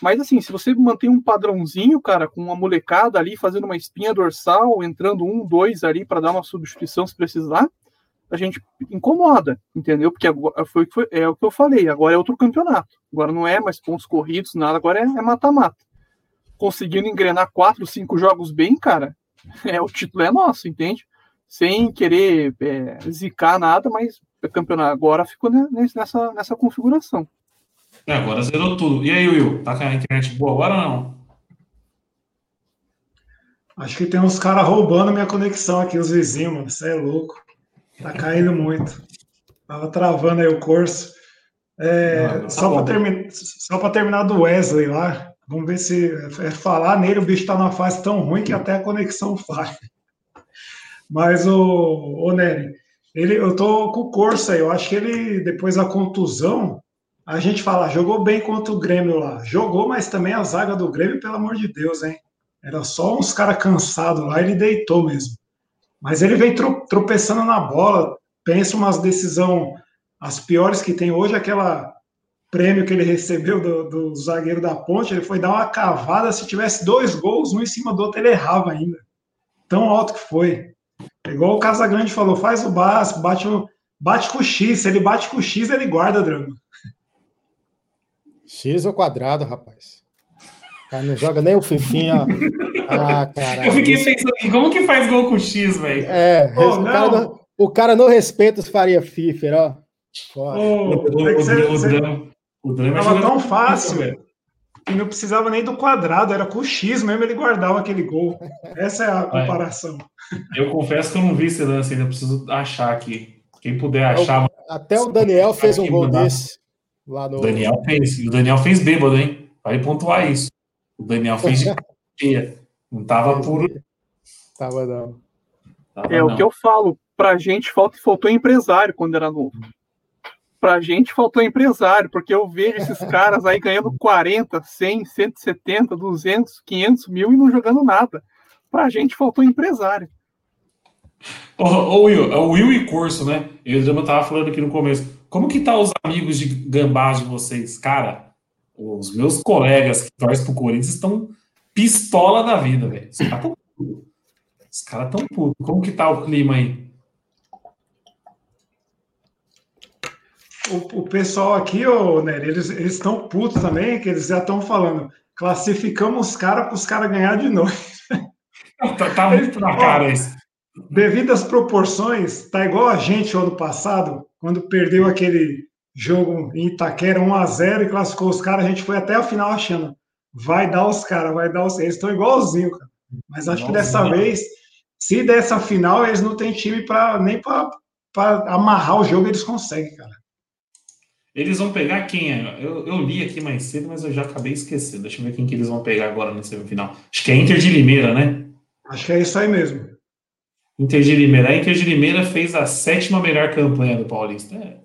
Mas assim, se você mantém um padrãozinho, cara, com uma molecada ali fazendo uma espinha dorsal, entrando um, dois ali para dar uma substituição se precisar, a gente incomoda, entendeu? Porque agora foi, foi, é o que eu falei, agora é outro campeonato. Agora não é mais pontos corridos, nada, agora é, é mata-mata. É Conseguindo engrenar quatro, cinco jogos bem, cara, é o título é nosso, entende? Sem querer é, zicar nada, mas o campeonato agora ficou nessa, nessa configuração.
É, agora zerou tudo. E aí, Will? Tá com a internet boa agora ou não?
Acho que tem uns caras roubando minha conexão aqui, os vizinhos, mano. Você é louco. Tá caindo muito. Tava travando aí o curso. É, não, tá só para termi terminar do Wesley lá, vamos ver se é falar nele, o bicho tá numa fase tão ruim que até a conexão falha. Mas o, o Nery, ele, eu tô com o Corsa aí, eu acho que ele, depois da contusão, a gente fala, jogou bem contra o Grêmio lá. Jogou, mas também a zaga do Grêmio, pelo amor de Deus, hein? Era só uns caras cansados lá, ele deitou mesmo. Mas ele vem tropeçando na bola, pensa umas decisão as piores que tem hoje, aquela prêmio que ele recebeu do, do, zagueiro da ponte, ele foi dar uma cavada, se tivesse dois gols, um em cima do outro, ele errava ainda. Tão alto que foi. Igual o Casagrande falou, faz o básico, bate, bate com o X, se ele bate com o X, ele guarda drama.
X ao quadrado, rapaz. Cara, não joga nem o Fifinha.
Ah, cara. Eu fiquei pensando aqui, como que faz gol com X, velho?
É, oh, o, cara não, o, cara não, respeita os Faria Fifer, ó.
Oh, o, o, o, drama, o drama é Tava tão fácil, velho. Que não precisava nem do quadrado, era com o X mesmo, ele guardava aquele gol. Essa é a comparação.
Eu confesso que eu não vi esse lance ainda, preciso achar aqui. Quem puder achar.
Até o Daniel fez um gol desse. Lá no...
O Daniel fez. O Daniel fez bêbado, hein? Vai pontuar isso. O Daniel fez de cheia. Não tava puro.
Tava não.
Tava é não. o que eu falo. Pra gente falta, faltou empresário quando era novo. Pra gente faltou empresário, porque eu vejo esses caras aí ganhando 40, 100, 170, 200, 500 mil e não jogando nada. Pra gente faltou empresário.
Ô, ô Will, é o Will e Curso, né? Eu já tava falando aqui no começo. Como que tá os amigos de gambás de vocês? Cara, os meus colegas que torcem pro Corinthians estão pistola da vida, velho. Os caras tão putos. Os caras tão putos. Como que tá o clima aí?
O, o pessoal aqui, ô, Nery, eles estão putos também, que eles já estão falando. Classificamos os caras para os caras ganhar de novo.
Tá, tá muito na cara isso.
Devido às proporções, tá igual a gente ano passado, quando perdeu aquele jogo em Itaquera 1 a 0 e classificou os caras, a gente foi até a final achando, vai dar os caras, vai dar os. Eles estão igualzinho, cara. Mas acho que dessa vez, se dessa final, eles não têm time para nem para amarrar o jogo, eles conseguem, cara.
Eles vão pegar quem? Eu, eu li aqui mais cedo, mas eu já acabei esquecendo. Deixa eu ver quem que eles vão pegar agora na semifinal. Acho que é Inter de Limeira, né?
Acho que é isso aí mesmo.
Inter de Limeira. A Inter de Limeira fez a sétima melhor campanha do Paulista. É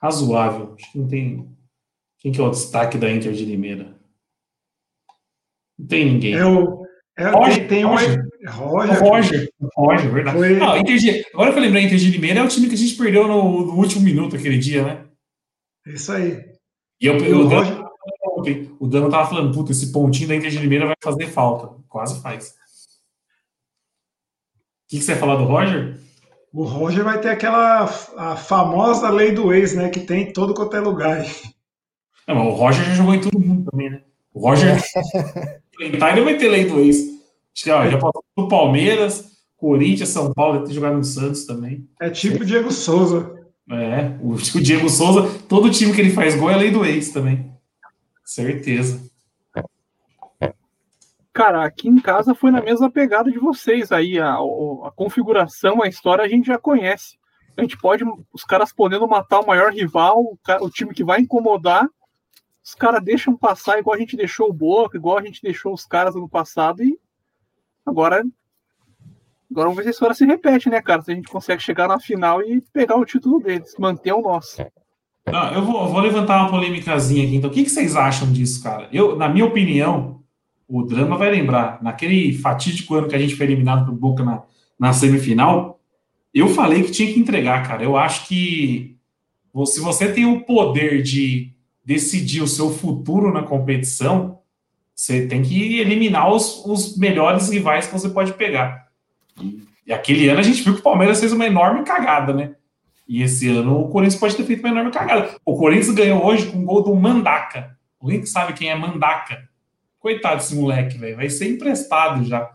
razoável. Acho que não tem. Quem que é o destaque da Inter de Limeira? Não tem ninguém.
O. É, Roger, tem, tem Roger.
Um, Roger. Roger, Roger, verdade. Foi... Ah, Inter de, agora que eu lembrei, Inter de Limeira é o time que a gente perdeu no, no último minuto aquele dia, né?
Isso aí.
E eu, eu, o, Roger... o Dano tava falando, puta, esse pontinho da Inter de Limeira vai fazer falta. Quase faz. O que, que você ia falar do Roger?
O Roger vai ter aquela a famosa lei do ex, né? Que tem em todo quanto é lugar.
Não, mas o Roger já jogou em todo mundo também, né? O Roger. ele vai ter lei do ex. Acho que, ó, já passou do Palmeiras, Corinthians, São Paulo, deve ter jogado no Santos também.
É tipo o Diego Souza.
É, o, o Diego Souza, todo time que ele faz gol é lei do ex também. Certeza.
Cara, aqui em casa foi na mesma pegada de vocês aí. A, a configuração, a história a gente já conhece. A gente pode, os caras podendo matar o maior rival, o, o time que vai incomodar, os caras deixam passar igual a gente deixou o Boca, igual a gente deixou os caras no passado e agora agora vamos ver se a história se repete, né, cara? Se a gente consegue chegar na final e pegar o título deles, manter o nosso.
Não, eu vou, vou levantar uma polêmicazinha aqui. Então, o que, que vocês acham disso, cara? Eu, na minha opinião, o drama vai lembrar. Naquele fatídico ano que a gente foi eliminado pro Boca na, na semifinal, eu falei que tinha que entregar, cara. Eu acho que se você tem o poder de decidir o seu futuro na competição, você tem que eliminar os, os melhores rivais que você pode pegar. E, e, aquele ano a gente viu que o Palmeiras fez uma enorme cagada, né? E esse ano o Corinthians pode ter feito uma enorme cagada. O Corinthians ganhou hoje com o gol do Mandaca. Alguém que sabe quem é Mandaca? Coitado desse moleque, velho. Vai ser emprestado já.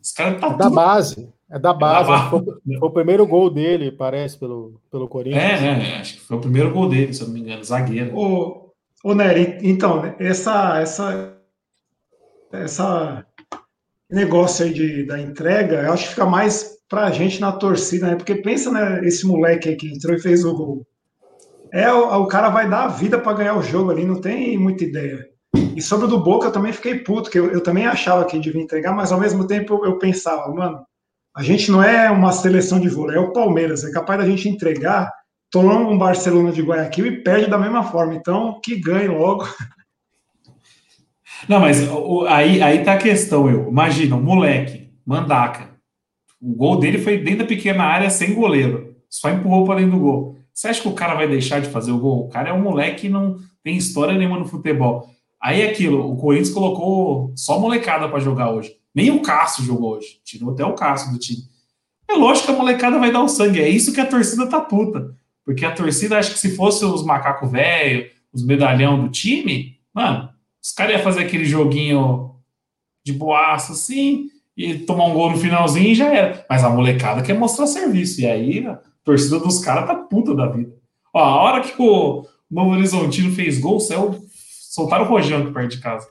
Esse cara tá é da base. É da base. É da base. Foi, foi, o primeiro gol dele, parece, pelo, pelo Corinthians.
É, né? Acho que foi o primeiro gol dele, se eu não me engano. Zagueiro.
Ô, ô Nery, então, essa, essa, essa negócio aí de, da entrega, eu acho que fica mais pra gente na torcida, né? Porque pensa, né, esse moleque aí que entrou e fez o gol. É, o, o cara vai dar a vida para ganhar o jogo ali, não tem muita ideia. E sobre o do Boca, eu também fiquei puto, que eu, eu também achava que devia entregar, mas ao mesmo tempo eu, eu, pensava, mano, a gente não é uma seleção de vôlei, é o Palmeiras, é capaz da gente entregar, tomando um Barcelona de Guayaquil e perde da mesma forma, então que ganhe logo.
Não, mas aí, aí tá a questão, eu. Imagina, um moleque, mandaca. O gol dele foi dentro da pequena área sem goleiro. Só empurrou para dentro do gol. Você acha que o cara vai deixar de fazer o gol? O cara é um moleque que não tem história nenhuma no futebol. Aí é aquilo, o Corinthians colocou só molecada para jogar hoje. Nem o Cássio jogou hoje. Tirou até o Cássio do time. É lógico que a molecada vai dar o sangue. É isso que a torcida tá puta. Porque a torcida acha que se fosse os macaco velho, os medalhão do time, mano, os caras iam fazer aquele joguinho de boaço assim, e tomar um gol no finalzinho e já era. Mas a molecada quer mostrar serviço. E aí a torcida dos caras tá puta da vida. Ó, a hora que o Novo Horizontino fez gol, saiu soltaram o rojão perto de casa.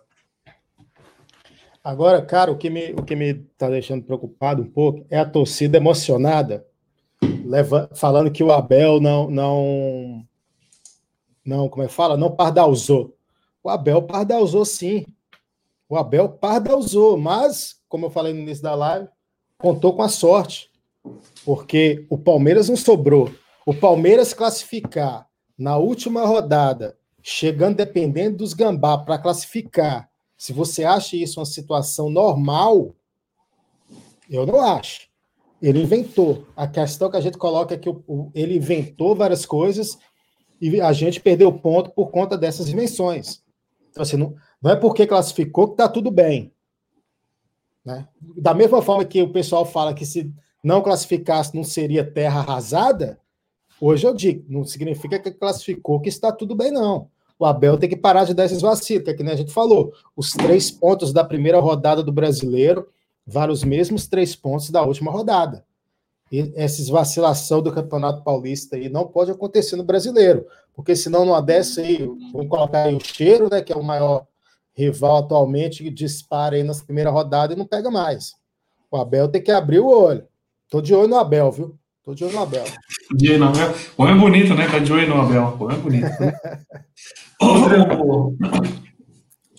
Agora, cara, o que me, o que me tá deixando preocupado um pouco é a torcida emocionada, leva, falando que o Abel não, não, não, como é que fala? Não pardalzou. O Abel pardalzou sim. O Abel pardalzou, mas, como eu falei no início da live, contou com a sorte, porque o Palmeiras não sobrou. O Palmeiras classificar na última rodada chegando dependendo dos gambá para classificar. Se você acha isso uma situação normal, eu não acho. Ele inventou. A questão que a gente coloca é que ele inventou várias coisas e a gente perdeu ponto por conta dessas invenções. Então, assim, não, não é porque classificou que está tudo bem. Né? Da mesma forma que o pessoal fala que se não classificasse não seria terra arrasada, hoje eu digo, não significa que classificou que está tudo bem, não o Abel tem que parar de dar esses vacilos, que é que nem a gente falou. Os três pontos da primeira rodada do brasileiro valem os mesmos três pontos da última rodada. essa vacilação do Campeonato Paulista aí não pode acontecer no brasileiro, porque senão não desce aí, vamos colocar aí o cheiro, né, que é o maior rival atualmente, que dispara aí nas primeiras rodadas e não pega mais. O Abel tem que abrir o olho. Tô de olho no Abel, viu? Tô de olho no Abel.
De olho no Abel. O é bonito, né? Tá de olho no Abel. O é bonito. Né?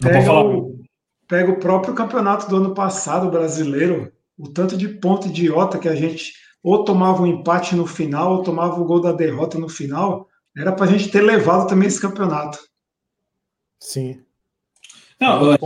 pega, o, pega o próprio campeonato do ano passado brasileiro, o tanto de ponto idiota que a gente ou tomava um empate no final, ou tomava o gol da derrota no final, era para a gente ter levado também esse campeonato.
Sim.
Não, eu,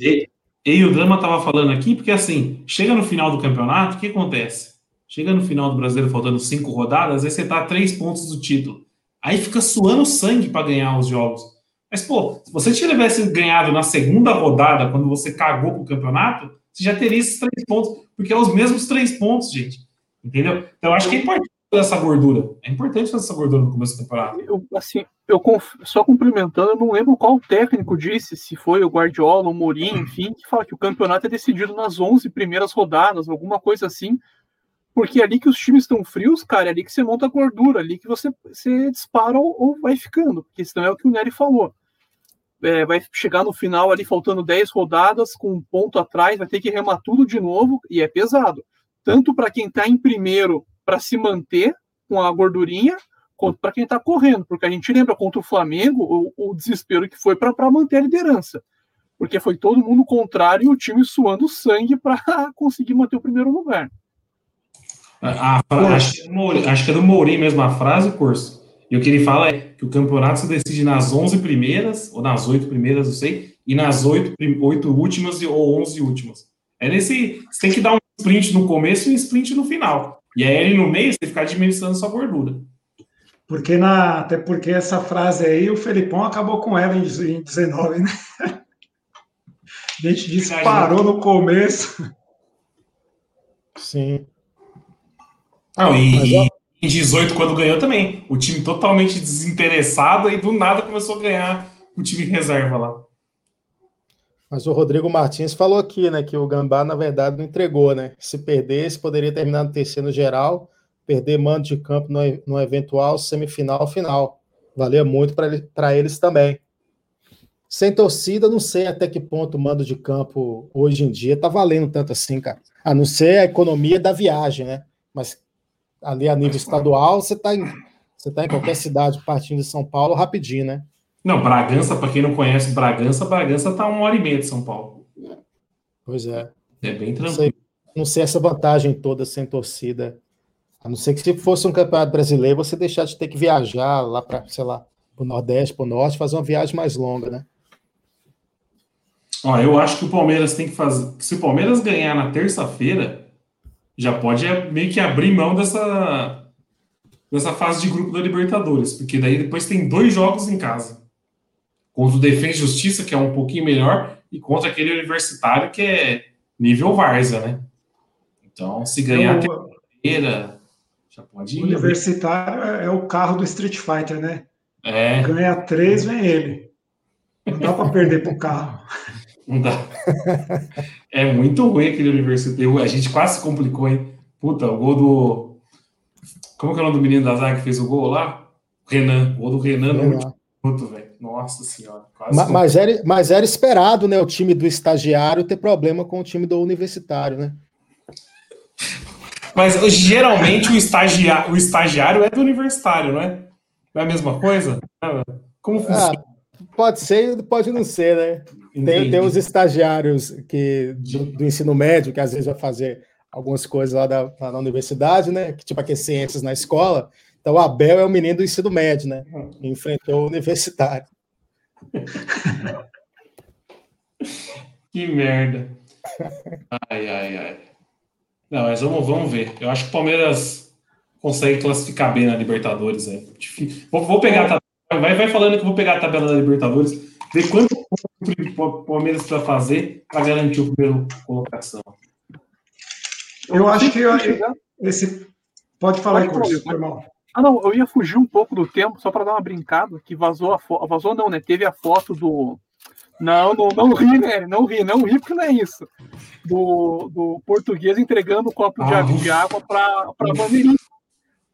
eu, e o Drama estava falando aqui, porque assim, chega no final do campeonato, o que acontece? Chega no final do brasileiro, faltando cinco rodadas, aí você tá a três pontos do título. Aí fica suando sangue para ganhar os jogos. Mas, pô, se você tivesse ganhado na segunda rodada, quando você cagou pro campeonato, você já teria esses três pontos, porque é os mesmos três pontos, gente. Entendeu? Então, acho que é importante essa gordura. É importante fazer essa gordura no começo do campeonato.
Eu, assim, eu só complementando, eu não lembro qual técnico disse, se foi o Guardiola, o Mourinho, enfim, que fala que o campeonato é decidido nas 11 primeiras rodadas, alguma coisa assim, porque é ali que os times estão frios, cara, é ali que você monta a gordura, é ali que você, você dispara ou, ou vai ficando, porque senão é o que o Nery falou. É, vai chegar no final ali faltando 10 rodadas, com um ponto atrás, vai ter que remar tudo de novo, e é pesado. Tanto para quem está em primeiro para se manter com a gordurinha, quanto para quem está correndo, porque a gente lembra contra o Flamengo o, o desespero que foi para manter a liderança, porque foi todo mundo contrário e o time suando sangue para conseguir manter o primeiro lugar.
A, a, acho, acho, que é do Mourinho mesmo a frase, curso. E o que ele fala é que o campeonato se decide nas 11 primeiras, ou nas 8 primeiras, não sei, e nas 8, 8 últimas ou 11 últimas. É nesse. Você tem que dar um sprint no começo e um sprint no final. E aí ele no meio, você ficar administrando sua gordura.
Porque na, até porque essa frase aí, o Felipão acabou com ela em, em 19, né? A gente disparou no começo.
Sim.
Não, e, e em 18, quando ganhou também. O time totalmente desinteressado e do nada começou a ganhar o time reserva lá.
Mas o Rodrigo Martins falou aqui, né, que o Gambá, na verdade, não entregou, né? Se perdesse, poderia terminar no terceiro geral, perder mando de campo no, no eventual semifinal final. Valia muito para ele, eles também. Sem torcida, não sei até que ponto o mando de campo hoje em dia tá valendo tanto assim, cara. A não ser a economia da viagem, né? Mas ali a nível estadual, você tá em, você tá em qualquer cidade partindo de São Paulo rapidinho, né?
Não, Bragança, para quem não conhece Bragança, Bragança tá uma hora e meia de São Paulo.
Pois é.
É bem tranquilo.
Não sei, não sei essa vantagem toda sem torcida. A não ser que se fosse um campeonato brasileiro, você deixar de ter que viajar lá para, sei lá, para o Nordeste, para o Norte, fazer uma viagem mais longa, né?
Ó, eu acho que o Palmeiras tem que fazer. Se o Palmeiras ganhar na terça-feira, já pode meio que abrir mão dessa, dessa fase de grupo da Libertadores, porque daí depois tem dois jogos em casa contra o Defesa e Justiça, que é um pouquinho melhor, e contra aquele universitário que é nível Varza, né? Então, se ganhar então, terceira, já pode ir.
O universitário é, é o carro do Street Fighter, né?
É.
Ganha três, vem ele. Não dá para perder pro carro.
Não dá. É muito ruim aquele universitário. A gente quase se complicou, hein? Puta, o gol do. Como que é o nome do menino da zaga que fez o gol lá? Renan. O gol do Renan no último minuto, velho. Nossa senhora.
Mas, mas, era, mas era esperado, né? O time do estagiário ter problema com o time do universitário, né?
Mas geralmente o estagiário, o estagiário é do universitário, não é? Não é a mesma coisa? Como ah, funciona?
Ah, pode ser, pode não ser, né? Tem, tem os estagiários que, do, do, ensino médio, que às vezes vai fazer algumas coisas lá da, lá na universidade, né? Que, tipo aquelas ciências na escola. Então, o Abel é o menino do ensino médio, né? Enfrentou o universitário.
que merda. Ai, ai, ai. Não, mas vamos, vamos ver. Eu acho que o Palmeiras consegue classificar bem na Libertadores. É. Vou, vou pegar a tabela. Vai, vai falando que eu vou pegar a tabela da Libertadores, ver quanto o Palmeiras precisa fazer para garantir o primeiro colocação.
Eu acho que esse. Pode falar, aí, curso.
Ah, não, eu ia fugir um pouco do tempo só para dar uma brincada, que vazou a foto. Vazou não, né? Teve a foto do. Não, não, não ri, né? Não ri, não ri, porque não é isso. do, do português entregando o copo de, água, de água para a bandeirinha.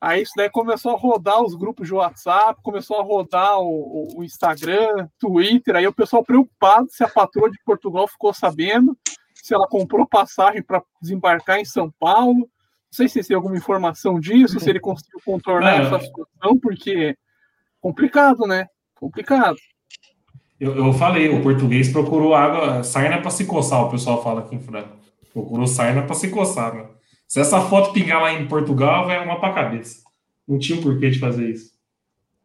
Aí isso daí começou a rodar os grupos de WhatsApp, começou a rodar o, o, Instagram, Twitter, aí o pessoal preocupado se a patroa de Portugal ficou sabendo, se ela comprou passagem para desembarcar em São Paulo. Não sei se tem alguma informação disso, se ele conseguiu contornar essa situação, porque complicado, né? Complicado.
Eu, eu falei, o português procurou água, sarna para se coçar, o pessoal fala aqui em Franca. Procurou sarna para se coçar, né? Se essa foto pingar lá em Portugal, vai uma para cabeça. Não tinha um porquê de fazer isso.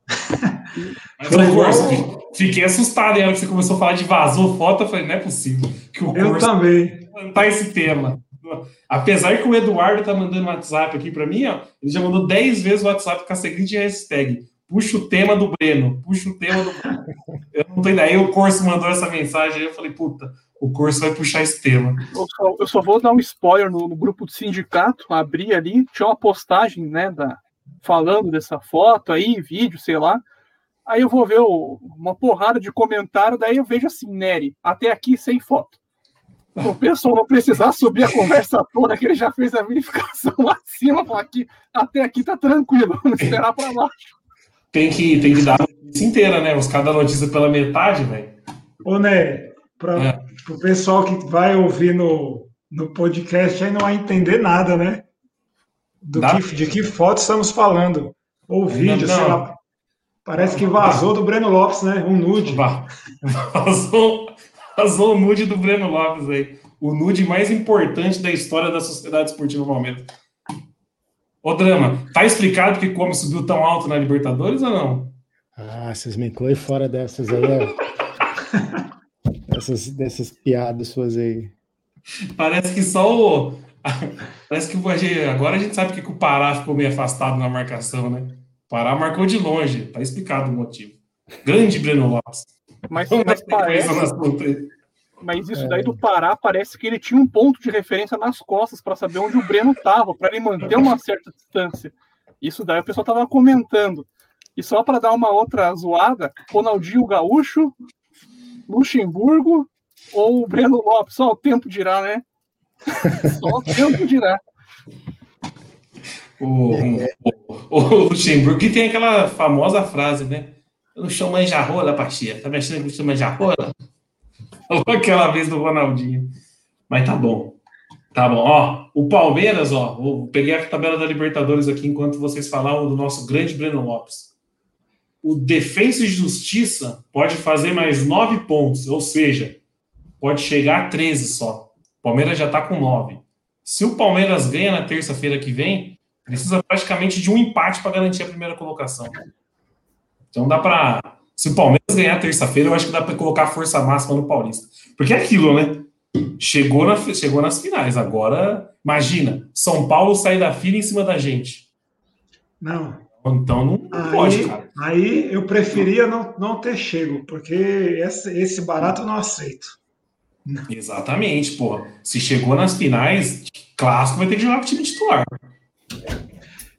Mas, curso, fiquei assustado aí que você começou a falar de vazou foto. Eu falei, não é possível que o
eu também.
tá esse tema. Apesar que o Eduardo tá mandando um WhatsApp aqui para mim, ó, ele já mandou 10 vezes o WhatsApp com a seguinte hashtag: puxa o tema do Breno, puxa o tema do Breno. Eu não tenho ideia. Aí o curso mandou essa mensagem, aí eu falei, puta, o curso vai puxar esse tema.
Eu só, eu só vou dar um spoiler no, no, grupo do sindicato, abri ali, tinha uma postagem, né, da, falando dessa foto aí, vídeo, sei lá. Aí eu vou ver o, uma porrada de comentário, daí eu vejo assim, Nery, até aqui sem foto. O pessoal não precisar subir a conversa toda, que ele já fez a verificação lá acima, aqui, até aqui tá tranquilo, vamos esperar para baixo
tem que, tem que dar a notícia inteira, né? Os caras da notícia pela metade, velho.
Ô, Né, para é. o pessoal que vai ouvir no, no podcast aí não vai entender nada, né? Do que, de que foto estamos falando. Ou vídeo, não, sei lá. Parece que vazou do Breno Lopes, né? Um nude.
Vazou, vazou o nude do Breno Lopes aí. O nude mais importante da história da Sociedade Esportiva Palmeiras. Ô, Drama, tá explicado que como subiu tão alto na Libertadores ou não?
Ah, vocês me incluem fora dessas aí, ó. dessas, dessas piadas suas aí.
Parece que só o. Parece que agora a gente sabe que o Pará ficou meio afastado na marcação, né? O Pará marcou de longe, tá explicado o motivo. Grande Breno Lopes.
Mas, mas parece, mas isso daí do Pará parece que ele tinha um ponto de referência nas costas para saber onde o Breno estava, para ele manter uma certa distância. Isso daí o pessoal estava comentando. E só para dar uma outra zoada, Ronaldinho Gaúcho, Luxemburgo ou o Breno Lopes, só o tempo dirá, né? só o tempo dirá.
O, o, o, Luxemburgo que tem aquela famosa frase, né? Eu não chamo manja rola, Paxia. Tá me achando que eu chamo manja rola? Falou aquela vez do Ronaldinho. Mas tá bom. Tá bom. Ó, o Palmeiras, ó, vou peguei a tabela da Libertadores aqui enquanto vocês falavam do nosso grande Breno Lopes. O Defensa e Justiça pode fazer mais nove pontos, ou seja, pode chegar a 13 só. O Palmeiras já tá com nove. Se o Palmeiras ganha na terça-feira que vem, precisa praticamente de um empate para garantir a primeira colocação. Então dá para se o Palmeiras ganhar terça-feira, eu acho que dá para colocar força máxima no Paulista. Porque é aquilo, né? Chegou, na, chegou nas finais. Agora, imagina, São Paulo sair da fila em cima da gente.
Não.
Então não aí, pode, cara.
Aí eu preferia não, não ter chego, porque esse, esse barato eu não aceito.
Exatamente, pô. Se chegou nas finais, clássico vai ter que jogar com o time titular.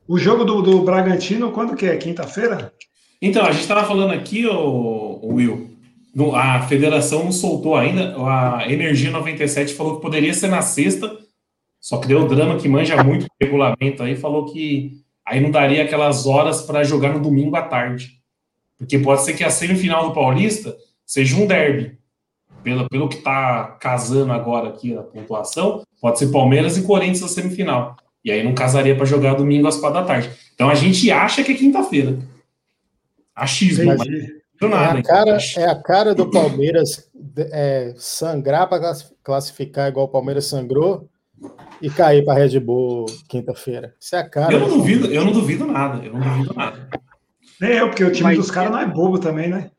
O jogo do, do Bragantino, quando que é? Quinta-feira?
Então, a gente estava falando aqui, o Will, a federação não soltou ainda, a Energia 97 falou que poderia ser na sexta, só que deu drama que manja muito o regulamento aí, falou que aí não daria aquelas horas para jogar no domingo à tarde. Porque pode ser que a semifinal do Paulista seja um derby. Pelo, pelo que está casando agora aqui a pontuação, pode ser Palmeiras e Corinthians na semifinal. E aí não casaria para jogar domingo às quatro da tarde. Então a gente acha que é quinta-feira. Achismo,
nada, é, a cara, é a cara do Palmeiras é, sangrar para classificar igual o Palmeiras sangrou e cair para Red Bull quinta-feira. Isso é a cara.
Eu não duvido, eu não duvido nada, eu não duvido nada.
Nem eu, porque o time mas, dos caras não é bobo também, né?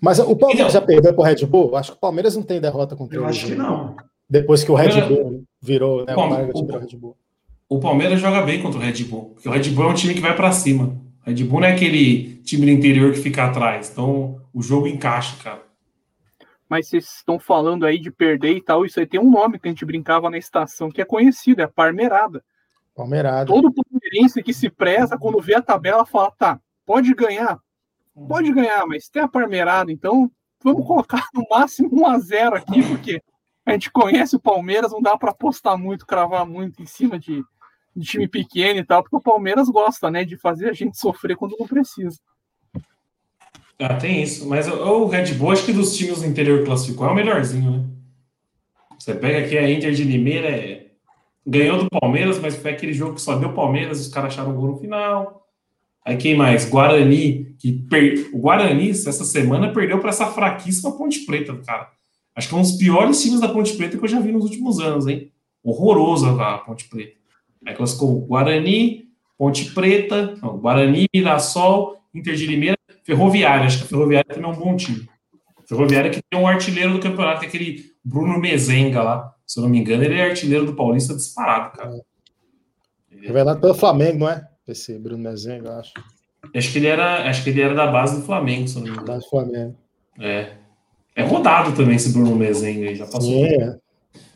Mas o Palmeiras já perdeu para o Red Bull? Acho que o Palmeiras não tem derrota contra
o Eu acho que não.
Depois que o Red Bull virou, né, o,
o, Red Bull. O Palmeiras joga bem contra o Red Bull, porque o Red Bull é um time que vai para cima. Red Bull não é aquele time do interior que fica atrás. Então, o jogo encaixa, cara.
Mas vocês estão falando aí de perder e tal. Isso aí tem um nome que a gente brincava na estação que é conhecido, é a Parmerada.
Parmerada.
Todo palmeirense que se preza, quando vê a tabela, fala: tá, pode ganhar, pode ganhar, mas tem a Parmerada, então vamos colocar no máximo 1 a 0 aqui, porque a gente conhece o Palmeiras, não dá para apostar muito, cravar muito em cima de, de, time pequeno e tal, porque o Palmeiras gosta, né, de fazer a gente sofrer quando não precisa.
Ah, tem isso. Mas o Red Bull, acho que dos times do interior classificou, é o melhorzinho, né? Você pega aqui a Inter de Limeira, é... ganhou do Palmeiras, mas foi aquele jogo que só deu Palmeiras, os caras acharam o gol no final. Aí quem mais? Guarani, que per... o Guarani essa semana perdeu para essa fraquíssima Ponte Preta, cara. Acho que é um dos piores times da Ponte Preta que eu já vi nos últimos anos, hein? Horroroso a Ponte Preta. Aí classificou Guarani, Ponte Preta, não, Guarani, Mirassol, Inter de Limeira, Ferroviária. Acho que a Ferroviária também é um bom time. Ferroviária que tem um artilheiro do campeonato, que é aquele Bruno Mezenga lá. Se eu não me engano, ele é artilheiro do Paulista disparado, cara.
É verdade pelo Flamengo, não é? Esse Bruno Mezenga, eu acho.
Acho que ele era, acho que ele era da base do Flamengo, se eu não me engano.
Da Flamengo.
É. É rodado também esse Bruno Mezenga aí, já passou.
É.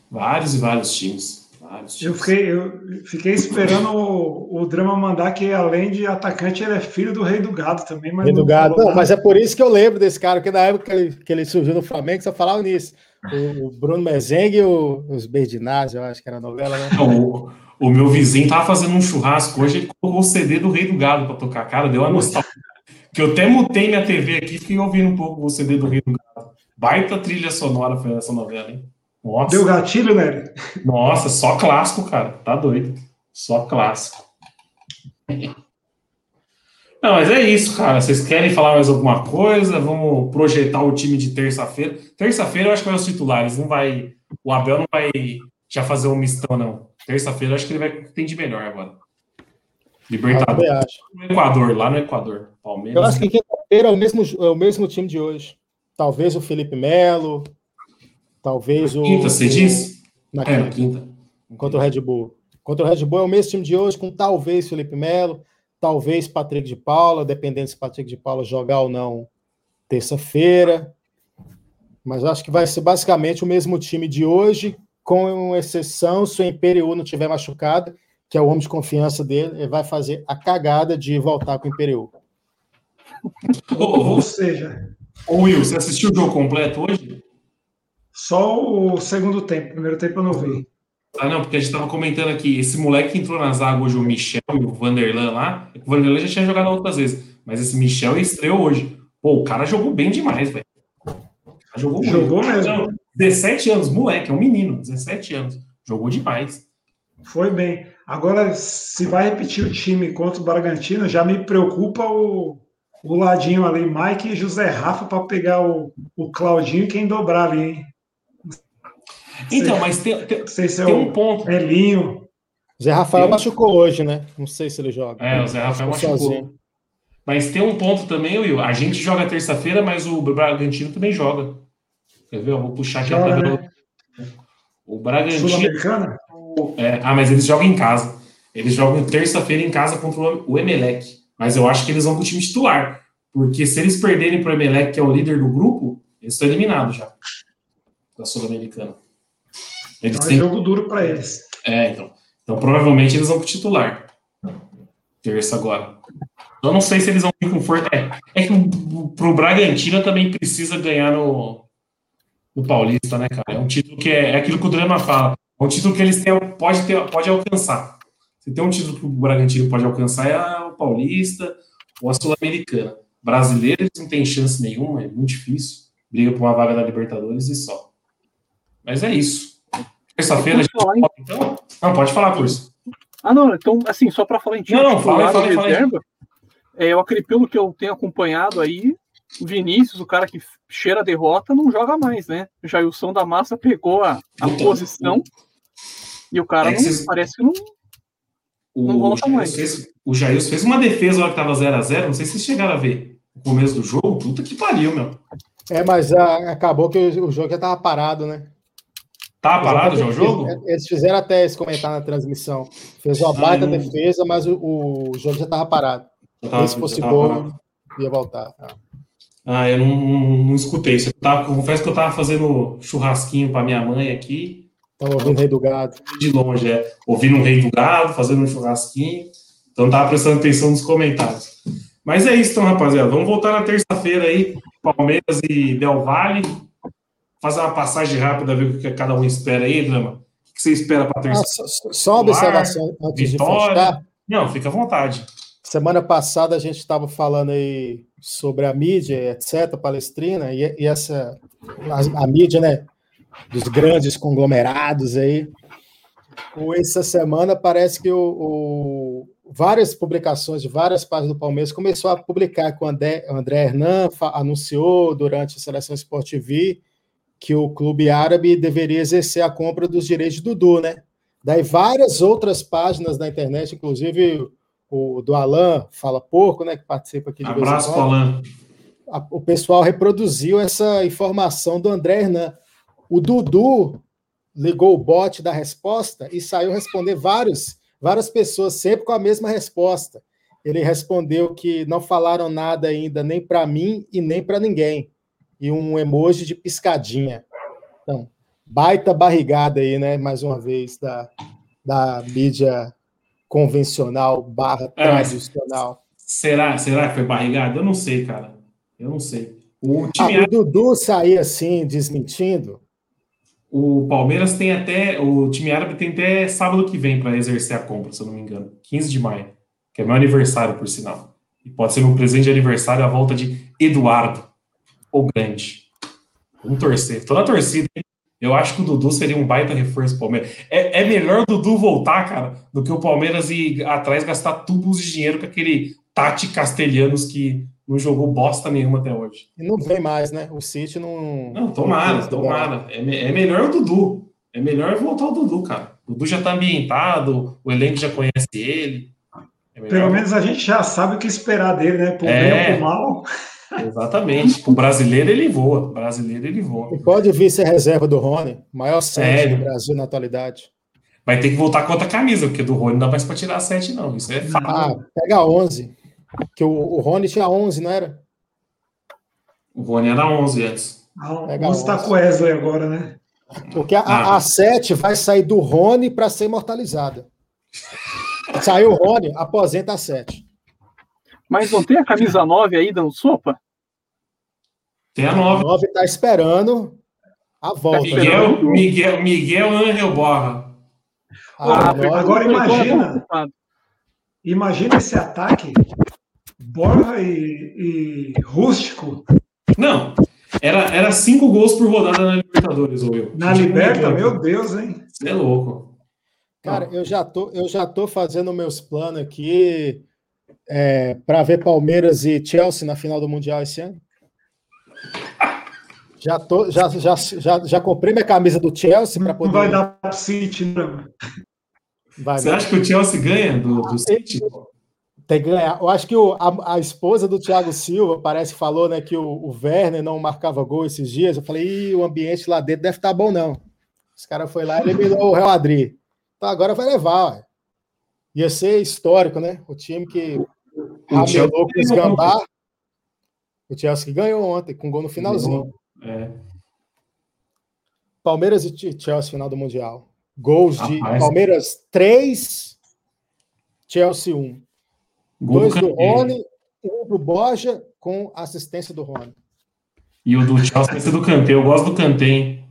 Vários e vários times. Vários.
Eu fiquei, eu fiquei esperando o, o drama mandar que, além de atacante, ele é filho do Rei do Gado também. Mas
Rei do
não
Gado. Não, mas é por isso que eu lembro desse cara, porque na época que ele, que ele surgiu no Flamengo, só falava nisso. O, o Bruno Mezengue e o- os Berdinazzi, eu acho que era a novela, né?
O, o meu vizinho tava fazendo um churrasco hoje, ele colocou o CD do Rei do Gado pra tocar. Cara, deu uma nostalgia. Que eu até mutei minha TV aqui e fiquei ouvindo um pouco o CD do Rei do Gado. Baita trilha sonora foi essa novela, hein? Nossa,
Deu gatilho, né?
nossa, só clássico, cara. Tá doido. Só clássico. Não, mas é isso, cara. Vocês querem falar mais alguma coisa? Vamos projetar o time de terça-feira. Terça-feira eu acho que vai os titulares. Não vai. O Abel não vai já fazer um mistão, não. Terça-feira eu acho que ele vai tem de melhor agora. Libertadores no Equador, lá no Equador. Palmeiras.
Eu acho que quinta-feira é o mesmo, é o mesmo time de hoje. Talvez o Felipe Melo, talvez o.
Quinta, você
o-
diz?
Na
É, na
quinta,
quinta.
contra o Red Bull. Contra o Red Bull é o mesmo time de hoje, com talvez Felipe Melo, talvez Patrick de Paula, dependendo se Patrick de Paula jogar ou não terça-feira. Mas acho que vai ser basicamente o mesmo time de hoje, com exceção se o Imperial não tiver machucado, que é o homem de confiança dele, ele vai fazer a cagada de voltar com o Imperial.
Ô, ô,
Ou seja,
ô, Will, você assistiu o jogo completo hoje?
Só o segundo tempo. Primeiro tempo eu não vi.
Ah, não, porque a gente tava comentando aqui, esse moleque que entrou na zaga hoje, o Michel e o Vanderlan lá, o Vanderlan já tinha jogado outras vezes, mas esse Michel estreou hoje. Pô, o cara jogou bem demais, velho. Cara Jogou, muito.
Jogou mesmo.
Não, 17 anos, moleque, é um menino, 17 anos. Jogou demais.
Foi bem. Agora, se vai repetir o time contra o Bragantino, já me preocupa o, o ladinho ali, Mike e José Rafa, para pegar o, o Claudinho e quem dobrar ali, hein?
Então, mas tem, tem,
Não sei se é
tem
o
um ponto.
Elinho.
Zé Rafael
Eu-
machucou hoje, né? Não sei se ele joga.
É, o Zé Rafael machucou.
sozinho.
Mas tem um ponto também, Will. A gente joga terça-feira, mas o Bragantino também joga. Quer ver? Eu vou puxar aqui a
Joga,
tabela.
né?
O Bragantino.
Sul-Americana?
É, ah, mas eles jogam em casa. Eles jogam terça-feira em casa contra o Emelec. Mas eu acho que eles vão com o time titular. Porque se eles perderem para o Emelec, que é o líder do grupo, eles estão eliminados já. Da Sul-Americana. Eles
É um
têm-
jogo duro para eles.
É, então. Então provavelmente eles vão com o titular. Terça agora. Eu não sei se eles vão vir com força. É, é que pro Bragantino também precisa ganhar no, no Paulista, né, cara? É um título que é, é aquilo que o Drama fala. É um título que eles têm, pode, ter, pode alcançar. Se tem um título que o Bragantino pode alcançar é o Paulista ou a Sul-Americana. Brasileiro eles não tem chance nenhuma, é muito difícil. Briga por uma vaga da Libertadores e só. Mas é isso. Terça-feira a gente então? Não, pode falar, Curso.
Ah, não, então, assim, só para falar em time
Não, não,
titular
fala fala
e
fala
reserva, é, eu acredito pelo que eu tenho acompanhado aí, o Vinícius, o cara que cheira a derrota, não joga mais, né? O Jailson da Massa pegou a, a
Puta.
posição e o cara
É que
não,
vocês-
parece que não. Não
O,
volta
Jair
mais.
fez, o Jair fez uma defesa na hora que tava 0x0. Não sei se vocês chegaram a ver. No começo do jogo, puta que pariu, meu.
É, mas ah, acabou que o, o jogo já estava parado, né?
Tá parado já o jogo?
Eles fizeram até esse comentário na transmissão. Fez uma baita
Ah, não.
defesa, mas o, o jogo já estava parado.
Tá,
se fosse
tá
gol,
parado.
ia voltar. Ah.
Ah, eu não, não, escutei. Eu tava, confesso que eu tava fazendo churrasquinho pra minha mãe aqui,
Estava ouvindo Rei do Gado.
de longe, é. Ouvindo um rei do gado, fazendo um churrasquinho. Então tava prestando atenção nos comentários. Mas é isso, então, rapaziada. Vamos voltar na terça-feira aí. Palmeiras e Del Valle. Fazer uma passagem rápida, ver o que cada um espera aí, Drama. O que você espera para terceira?
Ah, só, só uma observação antes
Vitória. de fechar. Não, fica à vontade.
Semana passada a gente estava falando aí sobre a mídia, etc., palestrina, e, e essa a, a, mídia, né, dos grandes conglomerados aí. Essa semana parece que o, o, várias publicações de várias páginas do Palmeiras começou a publicar que o André, o André Hernan anunciou durante a seleção Sport TV que o clube árabe deveria exercer a compra dos direitos de Dudu, né? Daí várias outras páginas da internet, inclusive o do Alan Fala Porco, né, que participa aqui de
Abraço, Alan.
O pessoal reproduziu essa informação do André Hernan. O Dudu ligou o bot da resposta e saiu responder vários, várias pessoas, sempre com a mesma resposta. Ele respondeu que não falaram nada ainda, nem para mim e nem para ninguém. E um emoji de piscadinha. Então, baita barrigada aí, né? Mais uma vez, da, da mídia convencional barra é, tradicional.
Será, será que foi barrigada? Eu não sei, cara. Eu não sei.
O, time ah, o Dudu sair assim, desmentindo.
O Palmeiras tem até. O time árabe tem até sábado que vem para exercer a compra, se eu não me engano. 15 de maio. Que é meu aniversário, por sinal. E pode ser meu presente de aniversário a volta de Eduardo, o grande. Vamos torcer. Tô na torcida, hein? Eu acho que o Dudu seria um baita reforço pro Palmeiras. É, é melhor o Dudu voltar, cara, do que o Palmeiras ir atrás gastar tubos de dinheiro com aquele Tati Castelhanos que não jogou bosta nenhuma até hoje.
E não vem mais, né? O City não.
Não, tomara, tomara. É, é melhor o Dudu. É melhor voltar o Dudu, cara. O Dudu já tá ambientado, o elenco já conhece ele.
É Pelo menos a gente já sabe o que esperar dele, né? Por é... bem ou por mal.
Exatamente. O brasileiro ele voa. O brasileiro ele voa.
E pode vir ser reserva do Rony, maior sete do Brasil na atualidade.
Vai ter que voltar com outra camisa, porque do Rony não dá mais para tirar sete, não. Isso é fato.
Ah, pega 11. Que o, o Rony tinha 11, não era?
O Rony era 11 antes.
Ah, pega 11 está com o Wesley agora, né?
Porque a, ah. a 7 vai sair do Rony para ser imortalizada. Saiu o Rony, aposenta a 7.
Mas não tem a camisa 9 aí dando sopa?
Tem a 9.
A 9 tá esperando a volta.
Miguel, Miguel, Miguel Angel Borra.
Ah, agora imagina. Imagina esse ataque. Borra e, e Rústico.
Não. Era, era cinco gols por rodada na Libertadores, ou eu.
Na Liberta, meu Deus, hein?
Você é louco.
Cara, eu já tô, eu já tô fazendo meus planos aqui é, para ver Palmeiras e Chelsea na final do Mundial esse ano? Já, tô, já, já, já, já comprei minha camisa do Chelsea para poder.
Não vai dar para City, não.
Vai, Você acha que o Chelsea ganha do, do City?
Tem que ganhar. Eu acho que o, a, a, esposa do Thiago Silva parece que falou né, que o, o Werner não marcava gol esses dias. Eu falei, o ambiente lá dentro deve estar tá bom, não. Os caras foi lá e eliminou o Real Madrid. Então agora vai levar. Ué. Ia ser histórico, né? O time que com os gambá. O Chelsea ganhou ontem, com gol no finalzinho. É. Palmeiras e Chelsea, final do Mundial. Gols de Palmeiras 3, Chelsea 1. Gol Dois do, do Rony, um do Borja, com assistência do Rony.
E o do Chelsea vai ser do Kanté. Eu gosto do Kanté, hein?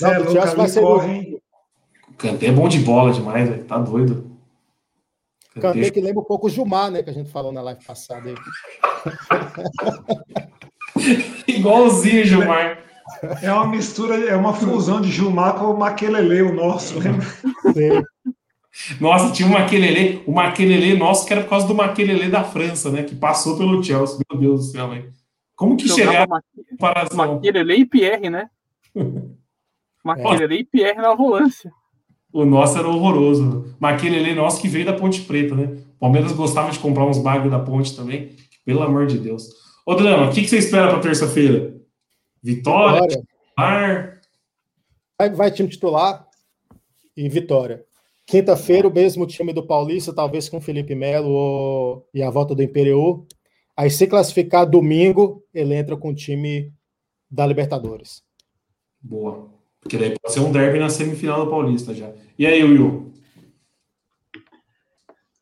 Não, é o Chelsea vai ser corre,
O Kanté é bom de bola demais, véio. tá doido.
Kanté que lembra um pouco o Gilmar, né? Que a gente falou na live passada aí.
Igualzinho, Gilmar.
É uma mistura, é uma fusão de Gilmar com o Maquelele, o nosso, lembra? Sim.
Nossa, tinha um Maquelele, o Maquelele nosso que era por causa do Maquelele da França, né? Que passou pelo Chelsea. Meu Deus do céu, hein? Como que chegaram
para Maquelele e Pierre, né? Maquelele é. e Pierre na volância.
O nosso era horroroso. Maquelele nosso que veio da Ponte Preta, né? O Palmeiras gostava de comprar uns bagulho da Ponte também. Pelo amor de Deus. Ô, Drama, o que, que você espera para terça-feira? Vitória? Vitória.
Vai, vai time titular e vitória. Quinta-feira, o mesmo time do Paulista, talvez com Felipe Melo e a volta do Imperial. Aí, se classificar domingo, ele entra com o time da Libertadores.
Boa. Porque daí pode ser um derby na semifinal do Paulista já. E aí, Will?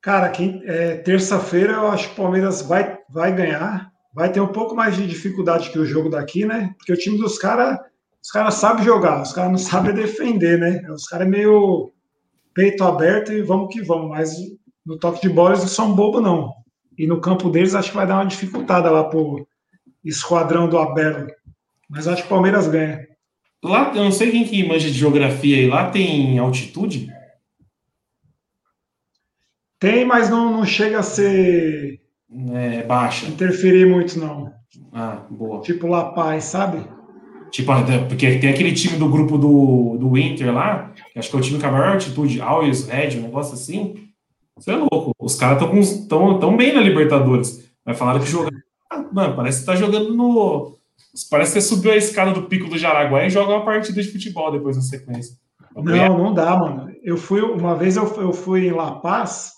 Cara, é, terça-feira eu acho que o Palmeiras vai, vai ganhar. vai ter um pouco mais de dificuldade que o jogo daqui, né? Porque o time dos caras, os caras sabem jogar, os caras não sabem defender, né? Os caras é meio peito aberto e vamos que vamos, mas no toque de bola eles não são bobo, não. E no campo deles acho que vai dar uma dificuldade lá pro esquadrão do Abelo. Mas acho que o Palmeiras ganha.
Lá, eu não sei quem que manja de geografia aí, lá tem altitude?
Tem, mas não, não chega a ser.
É baixa.
Interferir muito, não.
Ah, boa.
Tipo La Paz, sabe?
Tipo, porque tem aquele time do grupo do, do Inter lá, que acho que é o time com a maior altitude, Always Red, um negócio assim. Você é louco. Os caras estão tão, tão bem na Libertadores. Mas falaram que jogar. Mano, parece que tá jogando no. Parece que você subiu a escada do pico do Jaraguá e joga uma partida de futebol depois na sequência.
Não, não dá, mano. Eu fui, uma vez eu, eu fui em La Paz,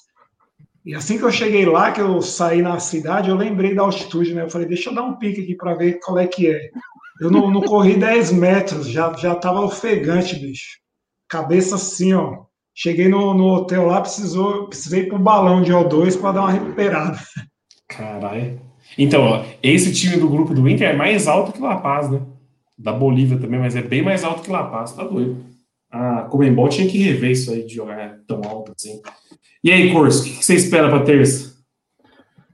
e assim que eu cheguei lá, que eu saí na cidade, eu lembrei da altitude, né? Eu falei, deixa eu dar um pique aqui para ver qual é que é. Eu não, não corri 10 metros, já, já tava ofegante, bicho. Cabeça assim, ó. Cheguei no, no hotel lá, precisou, precisei pro balão de O2 para dar uma recuperada.
Caralho. Então, ó, esse time do grupo do Inter é mais alto que La Paz, né? Da Bolívia também, mas é bem mais alto que La Paz, tá doido. A Comembol tinha que rever isso aí de jogar tão alto assim. E aí, Corso, o que você espera para terça?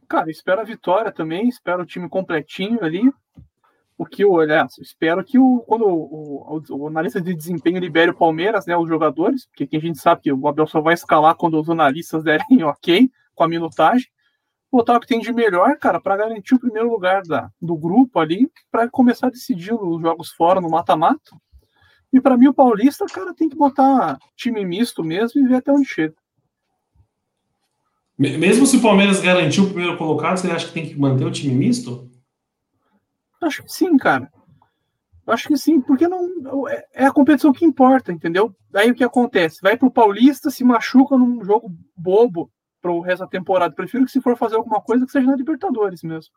Cara, espero a vitória também, espero o time completinho ali. O que eu, aliás, espero que o, quando o, o, o, analista de desempenho libere o Palmeiras, né, os jogadores, porque a gente sabe que o Abel só vai escalar quando os analistas derem ok com a minutagem botar o que tem de melhor, cara, para garantir o primeiro lugar da, do grupo ali, para começar a decidir os jogos fora no mata-mata. E para mim, o Paulista, cara, tem que botar time misto mesmo e ver até onde chega.
Mesmo se o Palmeiras garantiu o primeiro colocado, você acha que tem que manter o time misto?
Acho que sim, cara. Acho que sim, porque não é, é a competição que importa, entendeu? Daí o que acontece? Vai pro Paulista, se machuca num jogo bobo, para o resto da temporada. Prefiro que se for fazer alguma coisa que seja na Libertadores mesmo.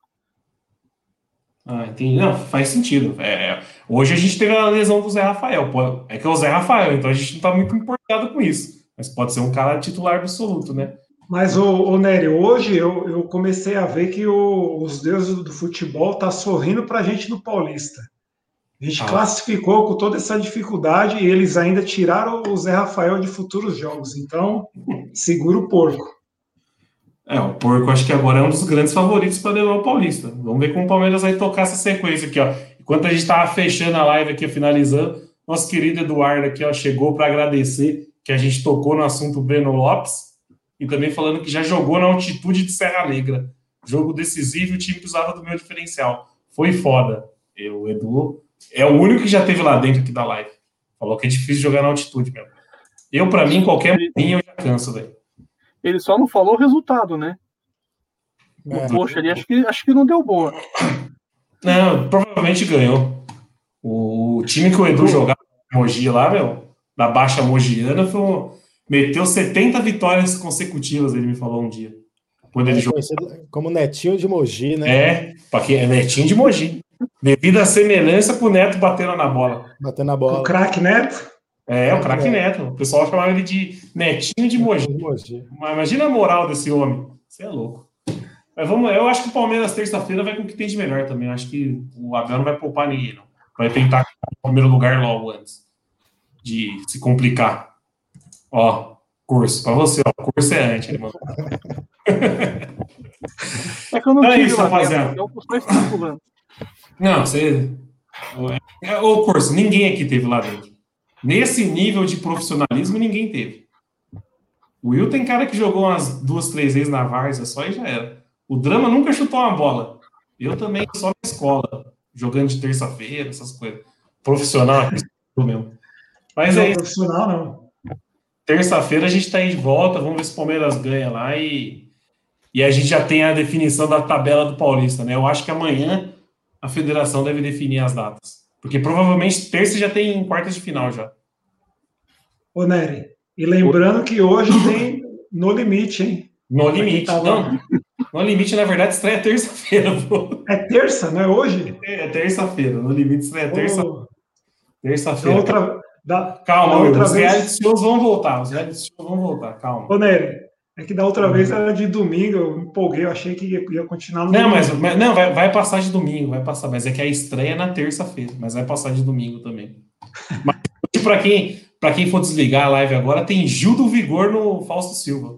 Ah, entendi. Não, faz sentido. É, hoje a gente teve a lesão do Zé Rafael. É que é o Zé Rafael, então a gente não está muito importado com isso. Mas pode ser um cara titular absoluto, né?
Mas, o, o Nery, hoje eu, eu comecei a ver que o, os deuses do futebol tá sorrindo para a gente no Paulista. A gente ah. classificou com toda essa dificuldade e eles ainda tiraram o Zé Rafael de futuros jogos. Então, segura o porco.
É, o Porco acho que agora é um dos grandes favoritos para levar o Paulista. Vamos ver como o Palmeiras vai tocar essa sequência aqui, ó. Enquanto a gente estava fechando a live aqui, finalizando, nosso querido Eduardo aqui, ó, chegou para agradecer que a gente tocou no assunto Breno Lopes e também falando que já jogou na altitude de Serra Negra. Jogo decisivo, o time precisava do meu diferencial. Foi foda. Eu, o Edu é o único que já teve lá dentro aqui da live. Falou que é difícil jogar na altitude mesmo. Eu, para mim, qualquer linha eu já canso, velho.
Ele só não falou o resultado, né? É. Poxa, ali acho que, acho que não deu boa.
Não, provavelmente ganhou. O time que o Edu jogava Mogi lá, meu, da Baixa Mogiana, foi um, meteu 70 vitórias consecutivas, ele me falou um dia.
Quando ele é jogou. Como Netinho de Mogi, né?
É, porque é Netinho de Mogi. Devido à semelhança com o Neto batendo na bola.
Batendo na bola.
O craque Neto?
É, o craque é. Neto. O pessoal chamava ele de Netinho de Mogi. Imagina a moral desse homem. Você é louco. Mas vamos, eu acho que o Palmeiras terça-feira vai com o que tem de melhor também. Eu acho que o Abel não vai poupar ninguém, não. Vai tentar o primeiro lugar logo antes de se complicar. Ó, curso, para você, ó, curso é antes, irmão.
É que eu não então é isso, rapaziada. Então
não, você. Ô, curso, ninguém aqui teve lá dentro. Nesse nível de profissionalismo, ninguém teve. O Will tem cara que jogou umas duas, três vezes na Varsa só e já era. O Drama nunca chutou uma bola. Eu também só na escola, jogando de terça-feira, essas coisas. Profissional aqui mesmo. Mas não, é isso.
Profissional não.
Terça-feira a gente está aí de volta, vamos ver se o Palmeiras ganha lá e, e a gente já tem a definição da tabela do Paulista, né? Eu acho que amanhã a federação deve definir as datas. Porque provavelmente terça já tem quartas de final já.
Ô, Nery, e lembrando que hoje tem No Limite, hein?
No Limite, tava... não. No Limite, na verdade, estreia terça-feira.
É terça, não é hoje?
É, é terça-feira. No Limite estreia terça... terça-feira.
Outra... Da...
Calma, da outra os vez... reality shows vão voltar. Os reality shows vão voltar, calma.
Ô, Nery, É que da outra uhum. vez era de domingo, eu me empolguei, eu achei que ia, ia continuar no
Não,
domingo.
mas, mas não, vai, vai passar de domingo, vai passar, mas é que a estreia é na terça-feira, mas vai passar de domingo também. mas para quem, para quem for desligar a live agora, tem Gil do Vigor no Fausto Silva.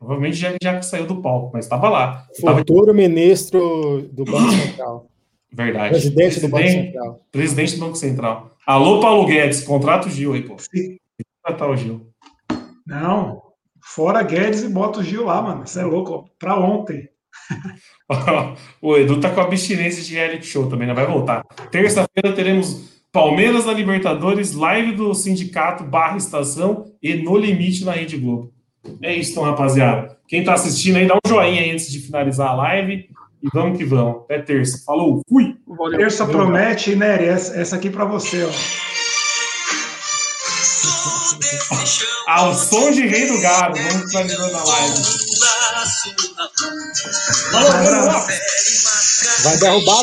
Provavelmente já, já saiu do palco, mas estava lá.
Futuro tava... ministro do Banco Central.
Verdade.
Presidente, Presidente, do Banco Central.
Presidente do Banco Central. Alô, Paulo Guedes, contrata o Gil aí, pô. Sim. Contratar o Gil.
Não, fora Guedes e bota o Gil lá, mano. Você é louco, pra ontem.
o Edu tá com abstinência de reality show também, não vai voltar. Terça-feira teremos Palmeiras na Libertadores, live do Sindicato barra Estação e No Limite na Rede Globo. É isso, então, rapaziada. Quem tá assistindo aí, dá um joinha aí antes de finalizar a live. E vamos que vamos. Até terça. Falou, fui!
Valeu. Terça Valeu, promete, Nery, essa, essa aqui para você, ó.
Ao som de Rei do Gado. Vamos finalizando a live.
Vai derrubar lá.